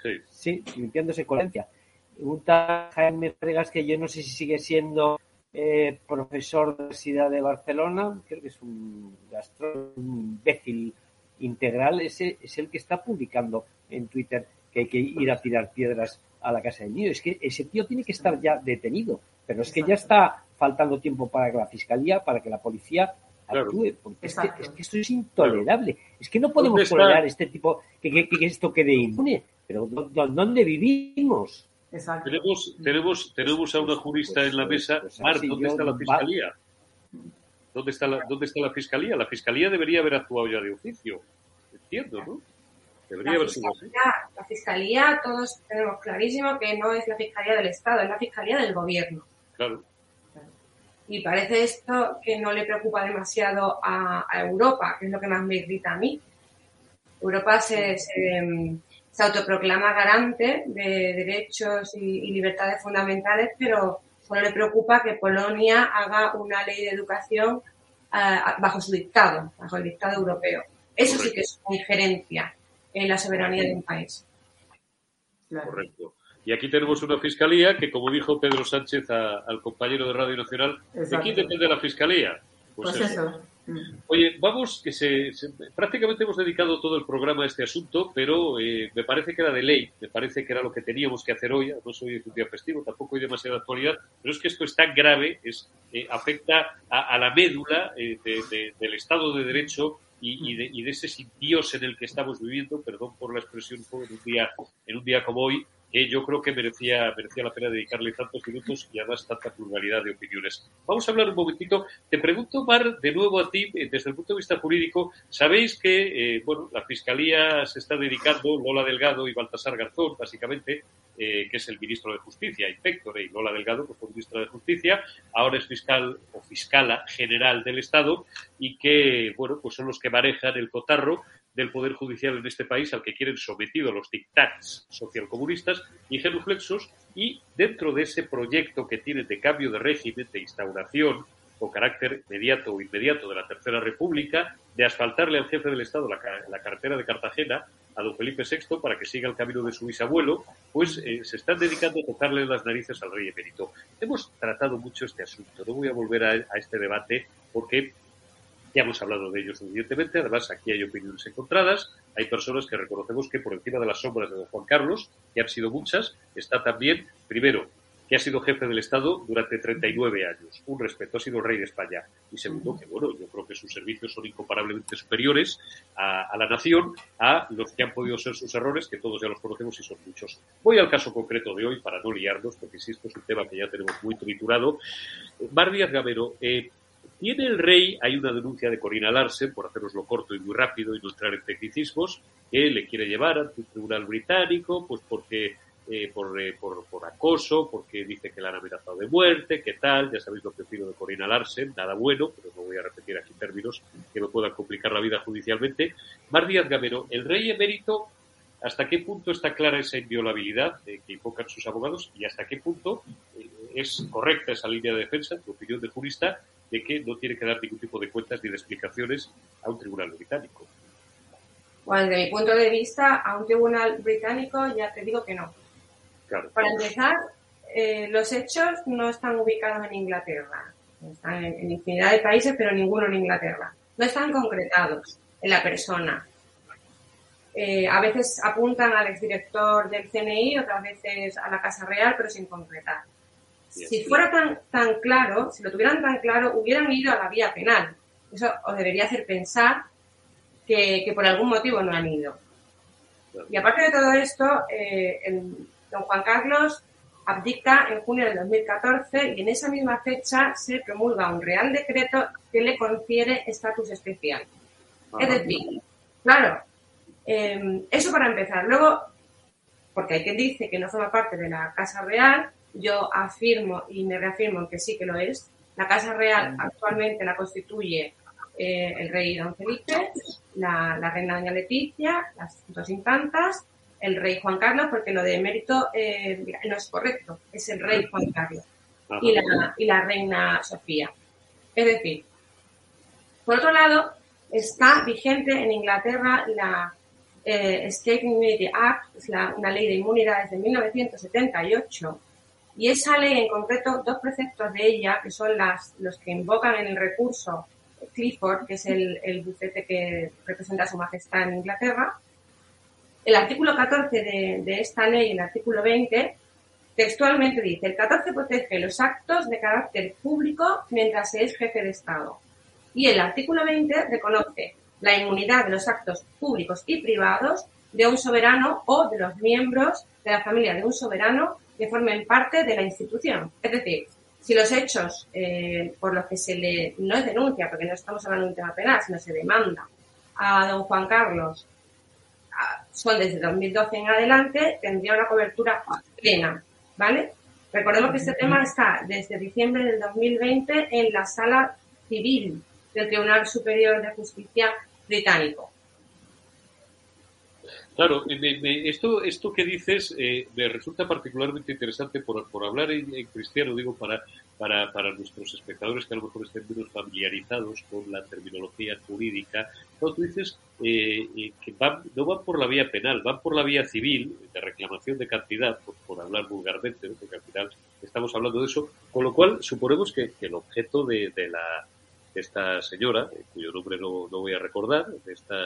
Sí. sí, limpiándose con la sentencia. Un tal Jaime Fábregas que yo no sé si sigue siendo eh, profesor de la Universidad de Barcelona, creo que es un gastrónomo, un imbécil integral, ese es el que está publicando en Twitter que hay que ir a tirar piedras a la casa del niño. Es que ese tío tiene que estar ya detenido, pero es que ya está faltando tiempo para que la fiscalía, para que la policía actúe, porque es que, esto es intolerable. Es que no podemos tolerar este tipo, que, que, esto quede impune. Pero ¿dónde vivimos? Tenemos, tenemos, tenemos a una jurista en la mesa. Pues Mar, ¿dónde está la fiscalía? ¿Dónde está, la, ¿Dónde está la fiscalía? La fiscalía debería haber actuado ya de oficio. Entiendo, ¿no? Debería haber sido así. La fiscalía, todos tenemos clarísimo que no es la fiscalía del Estado, es la fiscalía del gobierno. Claro. Y parece esto que no le preocupa demasiado a, Europa, que es lo que más me irrita a mí. Europa se, se, autoproclama garante de derechos y, libertades fundamentales, pero solo le preocupa que Polonia haga una ley de educación eh, bajo su dictado, bajo el dictado europeo. Eso sí que es una injerencia en la soberanía de un país. Correcto. Y aquí tenemos una fiscalía que, como dijo Pedro Sánchez al compañero de Radio Nacional, ¿de quién depende la fiscalía? Pues, pues eso. Oye, vamos, que se, prácticamente hemos dedicado todo el programa a este asunto, pero eh, me parece que era de ley, me parece que era lo que teníamos que hacer hoy. No soy un día festivo, tampoco hay demasiada actualidad, pero es que esto es tan grave, es, eh, afecta a, la médula eh, del Estado de Derecho y, de, y, de, ese sin Dios en el que estamos viviendo, perdón por la expresión, en un día, en un día como hoy, que yo creo que merecía, merecía la pena dedicarle tantos minutos y además tanta pluralidad de opiniones. Vamos a hablar un momentito. Te pregunto, Mar, de nuevo a ti, eh, desde el punto de vista jurídico, sabéis que eh, bueno, la Fiscalía se está dedicando, Lola Delgado y Baltasar Garzón, básicamente, eh, que es el ministro de Justicia, Inspector, y Lola Delgado, pues fue ministra de Justicia, ahora es fiscal o fiscala general del Estado, y que, bueno, pues son los que manejan el cotarro del Poder Judicial en este país al que quieren sometido los dictats socialcomunistas y genuflexos y dentro de ese proyecto que tienen de cambio de régimen, de instauración o carácter inmediato o inmediato de la Tercera República, de asfaltarle al jefe del Estado la, carretera de Cartagena, a don Felipe VI, para que siga el camino de su bisabuelo, pues eh, se están dedicando a tocarle las narices al rey emérito. Hemos tratado mucho este asunto, no voy a volver a este debate porque ya hemos hablado de ello suficientemente, además aquí hay opiniones encontradas, hay personas que reconocemos que por encima de las sombras de don Juan Carlos, que han sido muchas, está también, primero, que ha sido jefe del Estado durante 39 años. Un respeto, ha sido rey de España. Y segundo, que bueno, yo creo que sus servicios son incomparablemente superiores a, la nación a los que han podido ser sus errores, que todos ya los conocemos y son muchos. Voy al caso concreto de hoy para no liarnos, porque insisto, es un tema que ya tenemos muy triturado. Mar Díaz Gamero, eh, tiene el rey, hay una denuncia de Corina Larsen, por haceroslo corto y muy rápido y no entrar en tecnicismos, que le quiere llevar un tribunal británico, pues porque eh, por, eh, por, por, acoso, porque dice que la han amenazado de muerte, qué tal, ya sabéis lo que opino de Corina Larsen, nada bueno, pero no voy a repetir aquí términos que me puedan complicar la vida judicialmente. Mar Díaz Gamero, el rey emérito, ¿hasta qué punto está clara esa inviolabilidad que invocan sus abogados y hasta qué punto eh, es correcta esa línea de defensa, tu opinión de jurista, de que no tiene que dar ningún tipo de cuentas ni de explicaciones a un tribunal británico. Bueno, desde mi punto de vista, a un tribunal británico ya te digo que no. Para empezar, eh, los hechos no están ubicados en Inglaterra. Están en, infinidad de países, pero ninguno en Inglaterra. No están concretados en la persona. Eh, a veces apuntan al exdirector del CNI, otras veces a la Casa Real, pero sin concretar. Si fuera tan, tan claro, si lo tuvieran tan claro, hubieran ido a la vía penal. Eso os debería hacer pensar que, por algún motivo no han ido. Y aparte de todo esto, eh, don Juan Carlos abdica en junio del 2014 y en esa misma fecha se promulga un real decreto que le confiere estatus especial. Es decir, claro, eh, eso para empezar. Luego, porque hay quien dice que no forma parte de la Casa Real, yo afirmo y me reafirmo que sí que lo es. La Casa Real actualmente la constituye eh, el rey Don Felipe, la, reina Doña Leticia, las dos infantas, el rey Juan Carlos, porque lo de mérito eh, no es correcto, es el rey Juan Carlos y la, y la reina Sofía. Es decir, por otro lado, está vigente en Inglaterra la eh, State Immunity Act, es una ley de inmunidades de 1978, y esa ley en concreto, dos preceptos de ella, que son los que invocan en el recurso Clifford, que es el, el bufete que representa a su majestad en Inglaterra, el artículo 14 de, de esta ley, el artículo 20, textualmente dice, el 14 protege los actos de carácter público mientras se es jefe de Estado. Y el artículo 20 reconoce la inmunidad de los actos públicos y privados de un soberano o de los miembros de la familia de un soberano que formen parte de la institución. Es decir, si los hechos eh, por los que se le no es denuncia, porque no estamos hablando de un tema penal, sino se demanda a don Juan Carlos son desde 2012 en adelante, tendría una cobertura plena, ¿vale? Recordemos que este tema está desde diciembre del 2020 en la sala civil del Tribunal Superior de Justicia británico. Claro, esto, esto que dices eh, me resulta particularmente interesante por, por hablar en, cristiano, digo, para, para, para, nuestros espectadores que a lo mejor estén menos familiarizados con la terminología jurídica. tú dices eh, eh, que van, no van por la vía penal, van por la vía civil, de reclamación de cantidad, por, por hablar vulgarmente, porque al final estamos hablando de eso, con lo cual suponemos que, el objeto de la esta señora, eh, cuyo nombre no, voy a recordar, esta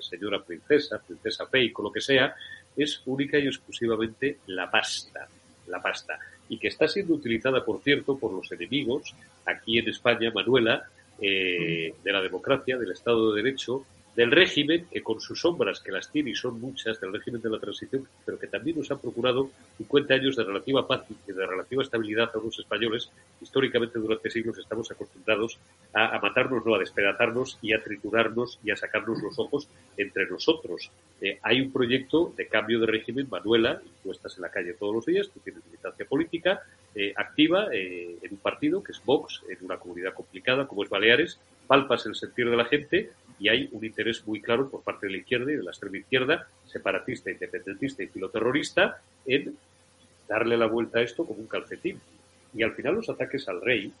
señora princesa, princesa con lo que sea, es única y exclusivamente la pasta, la pasta, y que está siendo utilizada, por cierto, por los enemigos aquí en España, Manuela, eh, de la democracia, del Estado de Derecho, del régimen, que con sus sombras, que las tiene y son muchas, del régimen de la transición, pero que también nos ha procurado 50 años de relativa paz y de relativa estabilidad a los españoles. Históricamente, durante siglos estamos acostumbrados a, matarnos, no a despedazarnos y a triturarnos y a sacarnos los ojos entre nosotros. Eh, hay un proyecto de cambio de régimen, Manuela, y tú estás en la calle todos los días, tú tienes militancia política eh, activa eh, en un partido que es Vox, en una comunidad complicada como es Baleares, palpas el sentir de la gente y hay un interés muy claro por parte de la izquierda y de la extrema izquierda, separatista, independentista y filoterrorista, en darle la vuelta a esto como un calcetín. Y al final los ataques al rey,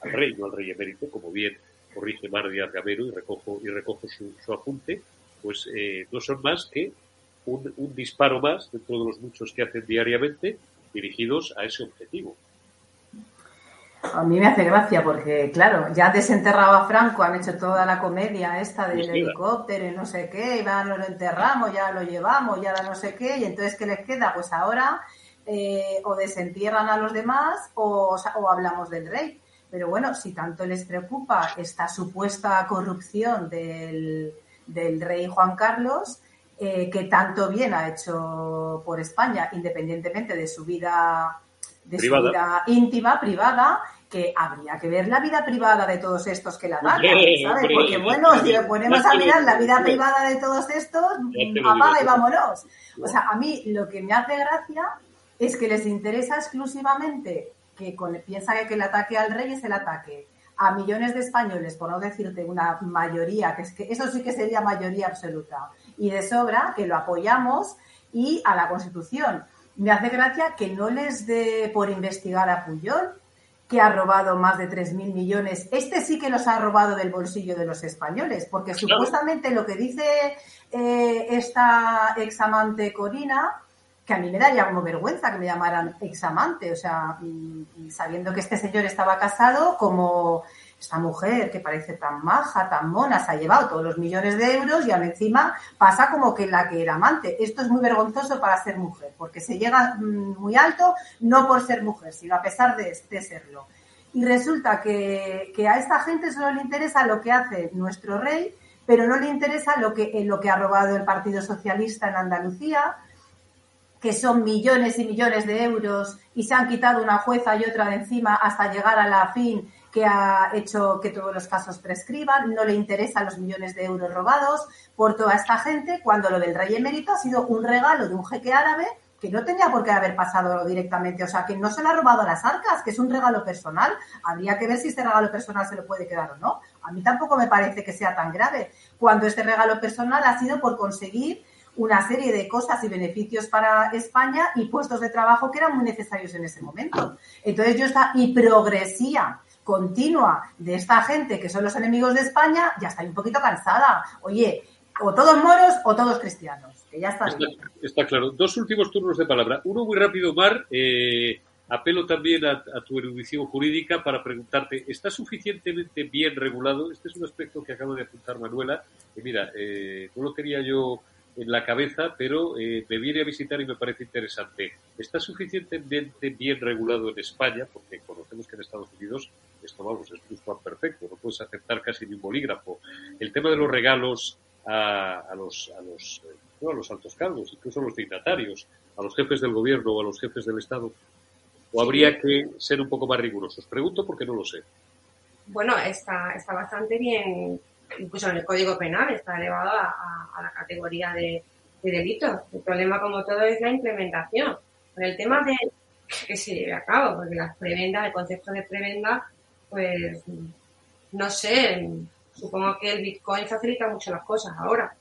al rey, no al rey emérito, como bien corrige Mar Díaz Gamero y recojo, y recojo su, apunte, pues eh, no son más que un, un disparo más dentro de los muchos que hacen diariamente dirigidos a ese objetivo. A mí me hace gracia porque, claro, ya desenterrado a Franco, han hecho toda la comedia esta del helicóptero y no sé qué, y ya lo enterramos, ya lo llevamos, ya no sé qué, y entonces, ¿qué les queda? Pues ahora eh, o desentierran a los demás o, hablamos del rey. Pero bueno, si tanto les preocupa esta supuesta corrupción del, rey Juan Carlos, eh, que tanto bien ha hecho por España, independientemente de su vida de su vida íntima, privada, que habría que ver la vida privada de todos estos que la dan, ¿sabes? Porque bueno, si lo ponemos a mirar la vida privada de todos estos, apaga y vámonos. O sea, a mí lo que me hace gracia es que les interesa exclusivamente que piensa que el ataque al rey es el ataque a millones de españoles, por no decirte una mayoría, que es que eso sí que sería mayoría absoluta, y de sobra, que lo apoyamos, y a la Constitución. Me hace gracia que no les dé por investigar a Puyol, que ha robado más de 3.000 millones. Este sí que los ha robado del bolsillo de los españoles, porque supuestamente lo que dice eh, esta examante Corina, que a mí me daría como vergüenza que me llamaran examante, o sea, mm, sabiendo que este señor estaba casado, como esta mujer que parece tan maja, tan mona, se ha llevado todos los millones de euros y aún encima pasa como que la que era amante. Esto es muy vergonzoso para ser mujer, porque se llega mm, muy alto no por ser mujer, sino a pesar de, serlo. Y resulta que, a esta gente solo le interesa lo que hace nuestro rey, pero no le interesa lo que, lo que ha robado el Partido Socialista en Andalucía, que son millones y millones de euros y se han quitado una jueza y otra de encima hasta llegar a la fin que ha hecho que todos los casos prescriban, no le interesan los millones de euros robados por toda esta gente, cuando lo del rey emérito ha sido un regalo de un jeque árabe que no tenía por qué haber pasado directamente, o sea, que no se lo ha robado a las arcas, que es un regalo personal. Habría que ver si este regalo personal se lo puede quedar o no. A mí tampoco me parece que sea tan grave, cuando este regalo personal ha sido por conseguir una serie de cosas y beneficios para España y puestos de trabajo que eran muy necesarios en ese momento. Entonces yo esta progresía continua de esta gente que son los enemigos de España, ya estoy un poquito cansada. Oye, o todos moros o todos cristianos, que ya está, está claro. Dos últimos turnos de palabra. Uno muy rápido, Mar. Eh, apelo también a, tu erudición jurídica para preguntarte, ¿está suficientemente bien regulado? Este es un aspecto que acaba de apuntar Manuela. Y mira, eh, no lo quería yo en la cabeza, pero eh, me viene a visitar y me parece interesante. ¿Está suficientemente bien regulado en España? Porque conocemos que en Estados Unidos esto, vamos, es un perfecto, no puedes aceptar casi ni un bolígrafo. El tema de los regalos a, a los, a los, eh, a los altos cargos, incluso a los dignatarios, a los jefes del gobierno o a los jefes del Estado, ¿O habría que ser un poco más rigurosos? Pregunto porque no lo sé. Bueno, está, está bastante bien, incluso en el Código Penal está elevado a, la categoría de, delito. El problema, como todo, es la implementación. el tema de que se lleve a cabo, porque las prebendas, el concepto de prebenda, pues no sé, supongo que el Bitcoin facilita mucho las cosas ahora.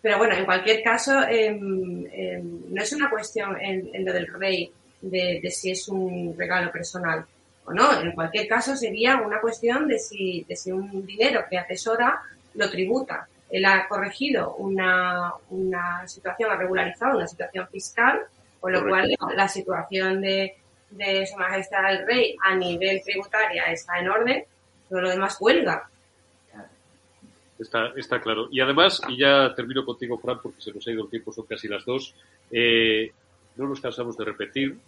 Pero bueno, en cualquier caso, em, em, no es una cuestión en, lo del rey de, si es un regalo personal o no. En cualquier caso, sería una cuestión de si, de si un dinero que atesora lo tributa. Él ha corregido una, una situación, ha regularizado una situación fiscal, con lo cual la situación de, de Su Majestad el Rey a nivel tributaria está en orden, pero lo demás huelga. Está, está claro. Y además, y ya termino contigo, Fran, porque se nos ha ido el tiempo, son casi las dos, eh, no nos cansamos de repetir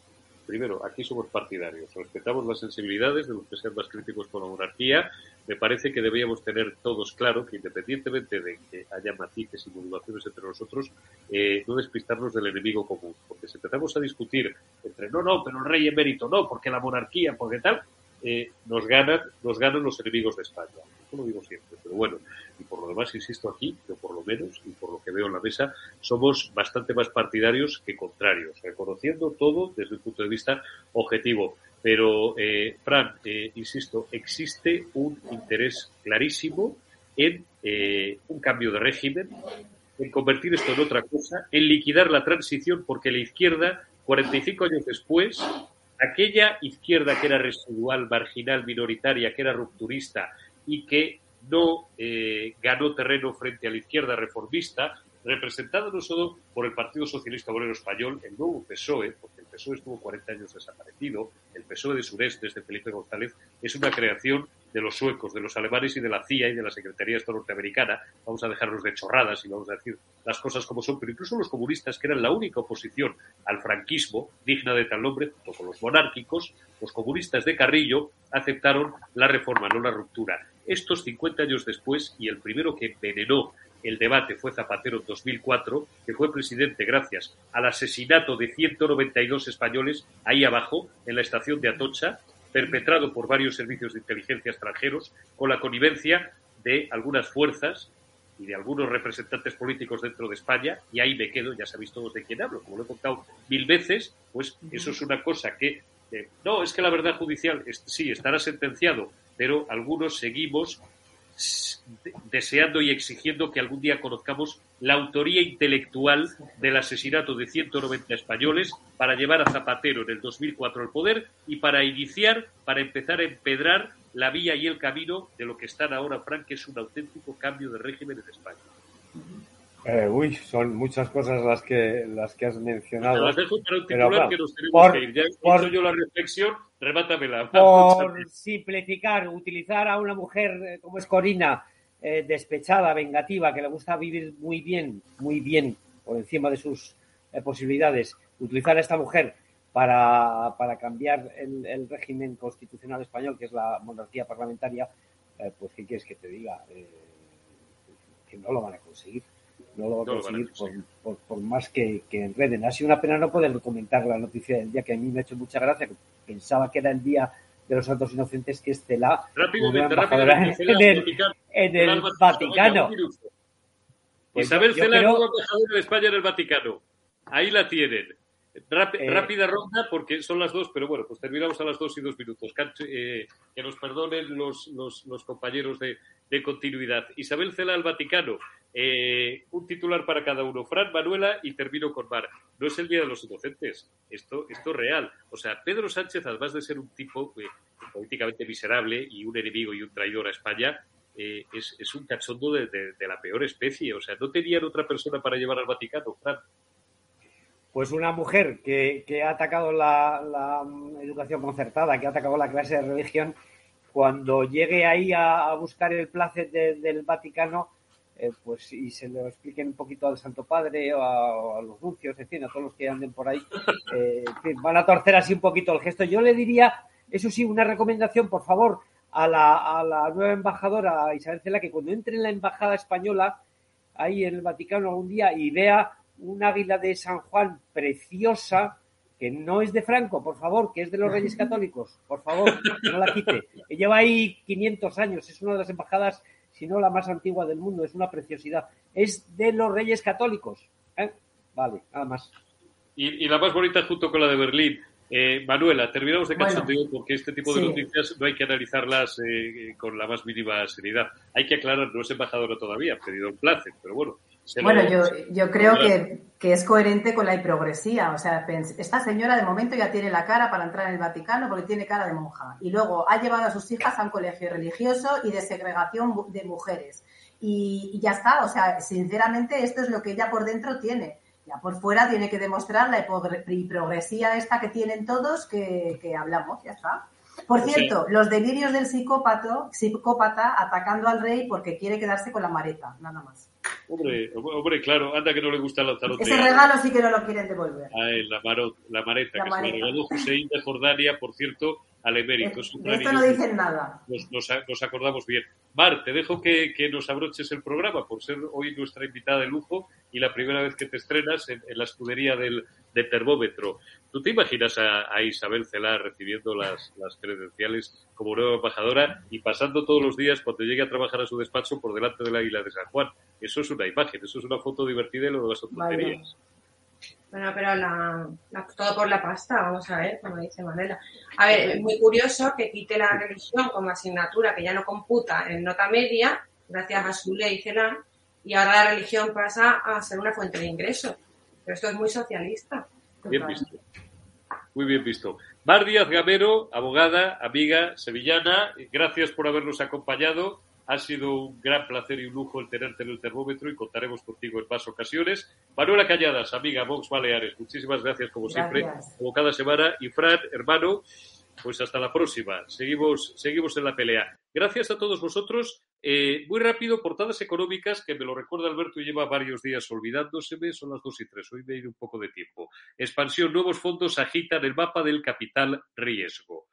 primero, aquí somos partidarios, respetamos las sensibilidades de los que sean más críticos con la monarquía. Me parece que deberíamos tener todos claro que independientemente de que haya matices y modulaciones entre nosotros, eh, no despistarnos del enemigo común. Porque si empezamos a discutir entre no, no, pero el rey emérito no, porque la monarquía, porque tal, eh, nos ganan, nos ganan los enemigos de España. Eso lo digo siempre, pero bueno, y por lo demás insisto aquí, que por lo menos, y por lo que veo en la mesa, somos bastante más partidarios que contrarios, reconociendo todo desde el punto de vista objetivo. Pero, eh, Fran, eh, insisto, existe un interés clarísimo en eh, un cambio de régimen, en convertir esto en otra cosa, en liquidar la transición, porque la izquierda, 45 años después, aquella izquierda que era residual, marginal, minoritaria, que era rupturista y que no eh, ganó terreno frente a la izquierda reformista, representada no solo por el Partido Socialista Obrero Español, el nuevo PSOE, porque el PSOE estuvo 40 años desaparecido, el PSOE de Sureste, desde Felipe González, es una creación de los suecos, de los alemanes y de la CIA y de la Secretaría de Estado norteamericana. Vamos a dejarnos de chorradas y vamos a decir las cosas como son, pero incluso los comunistas, que eran la única oposición al franquismo, digna de tal nombre, junto con los monárquicos, los comunistas de Carrillo aceptaron la reforma, no la ruptura. Estos 50 años después, y el primero que envenenó el debate fue Zapatero en 2004, que fue presidente gracias al asesinato de 192 españoles ahí abajo, en la estación de Atocha, perpetrado por varios servicios de inteligencia extranjeros, con la connivencia de algunas fuerzas y de algunos representantes políticos dentro de España, y ahí me quedo, ya sabéis todos de quién hablo, como lo he contado mil veces, pues eso es una cosa que, eh, no, es que la verdad judicial sí estará sentenciado, pero algunos seguimos deseando y exigiendo que algún día conozcamos la autoría intelectual del asesinato de 190 españoles para llevar a Zapatero en el 2004 al poder y para iniciar, para empezar a empedrar la vía y el camino de lo que están ahora, Frank, que es un auténtico cambio de régimen en España. Eh, uy, son muchas cosas las que las que has mencionado. Las dejo para un titular que nos tenemos que ir. Ya he hecho yo la reflexión, remátamela. Por simplificar, utilizar a una mujer eh, como es Corina, eh, despechada, vengativa, que le gusta vivir muy bien, muy bien, por encima de sus posibilidades, utilizar a esta mujer para, para cambiar el, el, régimen constitucional español, que es la monarquía parlamentaria, pues ¿qué quieres que te diga? que no lo van a conseguir no lo va a conseguir, por, más que, que, enreden. Ha sido una pena no poder comentar la noticia del día, que a mí me ha hecho mucha gracia, pensaba que era el día de los santos inocentes, que Estela, rápidamente, rápidamente, en el, en el Vaticano. Pues Isabel Cela, creo... embajadora de España en el Vaticano. Ahí la tienen. Eh, rápida ronda, porque son las dos, pero bueno, pues terminamos a las dos y dos minutos. Eh, que nos perdonen los, los, los compañeros de, de, continuidad. Isabel Cela al Vaticano. Eh, un titular para cada uno. Fran, Manuela y termino con Mar. No es el Día de los Inocentes. Esto, esto es real. O sea, Pedro Sánchez, además de ser un tipo políticamente miserable y un enemigo y un traidor a España, es, es, un cachondo de, de, la peor especie. O sea, no tenían otra persona para llevar al Vaticano, Fran pues una mujer que, ha atacado la, la, educación concertada, que ha atacado la clase de religión, cuando llegue ahí a, buscar el placer de, del Vaticano, eh, pues y se lo expliquen un poquito al Santo Padre o a, a los nuncios, en fin, a todos los que anden por ahí, eh, van a torcer así un poquito el gesto. Yo le diría, eso sí, una recomendación, por favor, a la, a la nueva embajadora Isabel Cela, que cuando entre en la embajada española, ahí en el Vaticano algún día, y vea un águila de San Juan preciosa, que no es de Franco, por favor, que es de los Reyes Católicos, por favor, no la quite. Que lleva ahí 500 años, es una de las embajadas, si no la más antigua del mundo, es una preciosidad. Es de los Reyes Católicos. ¿eh? Vale, nada más. Y, y, la más bonita junto con la de Berlín. Eh, Manuela, terminamos de cachondeo bueno, porque este tipo de sí. noticias no hay que analizarlas eh, con la más mínima seriedad. Hay que aclarar, no es embajadora todavía, ha pedido un placer, pero bueno, bueno, yo, yo creo que, que, es coherente con la hiprogresía. O sea, esta señora de momento ya tiene la cara para entrar en el Vaticano porque tiene cara de monja. Y luego ha llevado a sus hijas a un colegio religioso y de segregación de mujeres. Y, y ya está. O sea, sinceramente, esto es lo que ella por dentro tiene. Ya por fuera tiene que demostrar la hiprogresía esta que tienen todos que, que hablamos. Ya está. Por cierto, sí. los delirios del psicópata, psicópata atacando al rey porque quiere quedarse con la mareta, nada más. Hombre, hombre, claro, anda que no le gusta Lanzarote. Ese regalo sí que no lo quieren devolver. Ay, la, marot, la mareta, la que mareta. se la regaló Hussein de Jordania, por cierto, al emérito. De, de esto no dicen nada. Nos, nos, nos, acordamos bien. Mar, te dejo que, que, nos abroches el programa por ser hoy nuestra invitada de lujo y la primera vez que te estrenas en, en la escudería del, de termómetro. ¿Tú te imaginas a, a Isabel Celar recibiendo las, las, credenciales como nueva embajadora y pasando todos los días cuando llegue a trabajar a su despacho por delante del águila de San Juan? Eso es una imagen, eso es una foto divertida y lo demás son tonterías. Bueno, pero la, la, todo por la pasta, vamos a ver, como dice Manela. A ver, es muy curioso que quite la religión como asignatura que ya no computa en nota media, gracias a su ley CELAR, y ahora la religión pasa a ser una fuente de ingresos. Pero esto es muy socialista. Bien visto. Muy bien visto. Mar Díaz Gamero, abogada, amiga, sevillana, gracias por habernos acompañado. Ha sido un gran placer y un lujo el tenerte en el termómetro y contaremos contigo en más ocasiones. Manuela Calladas, amiga Vox Baleares, muchísimas gracias como gracias. siempre, como cada semana. Y Fran, hermano, pues hasta la próxima. Seguimos, seguimos en la pelea. Gracias a todos vosotros. Eh, muy rápido, portadas económicas, que me lo recuerda Alberto y lleva varios días olvidándoseme, son las dos y tres, hoy me he ido un poco de tiempo. Expansión, nuevos fondos agitan el mapa del capital riesgo.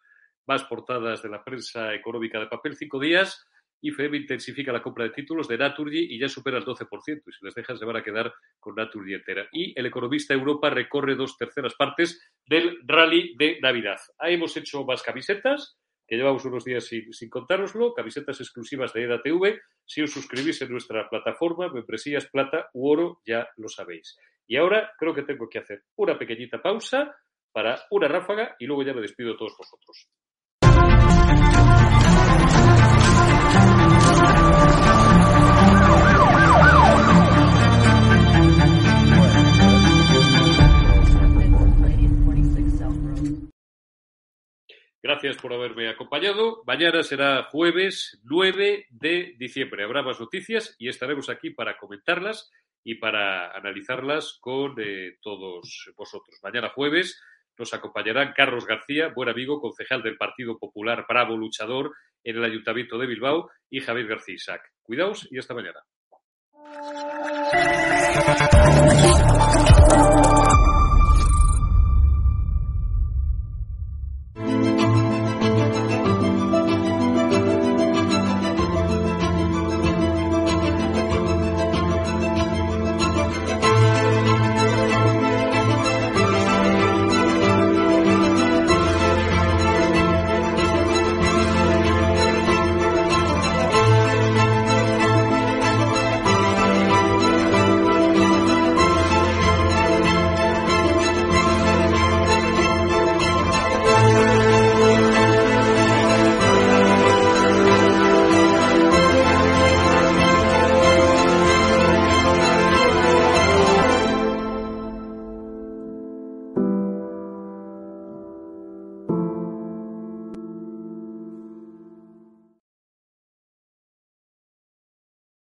Más portadas de la prensa económica de papel, cinco días. IFM intensifica la compra de títulos de Naturgy y ya supera el 12%. Y si les dejan, se van a quedar con Naturgy entera. Y el economista Europa recorre dos terceras partes del rally de Navidad. Ahí hemos hecho más camisetas, que llevamos unos días sin, sin camisetas exclusivas de EDATV. Si os suscribís en nuestra plataforma, membresías plata u oro, ya lo sabéis. Y ahora creo que tengo que hacer una pequeñita pausa para una ráfaga y luego ya me despido de todos vosotros. Gracias por haberme acompañado. Mañana será jueves 9 de diciembre. Habrá más noticias y estaremos aquí para comentarlas y para analizarlas con eh, todos vosotros. Mañana jueves nos acompañarán Carlos García, buen amigo, concejal del Partido Popular, bravo luchador en el Ayuntamiento de Bilbao, y Javier García Isaac. Cuidaos y hasta mañana.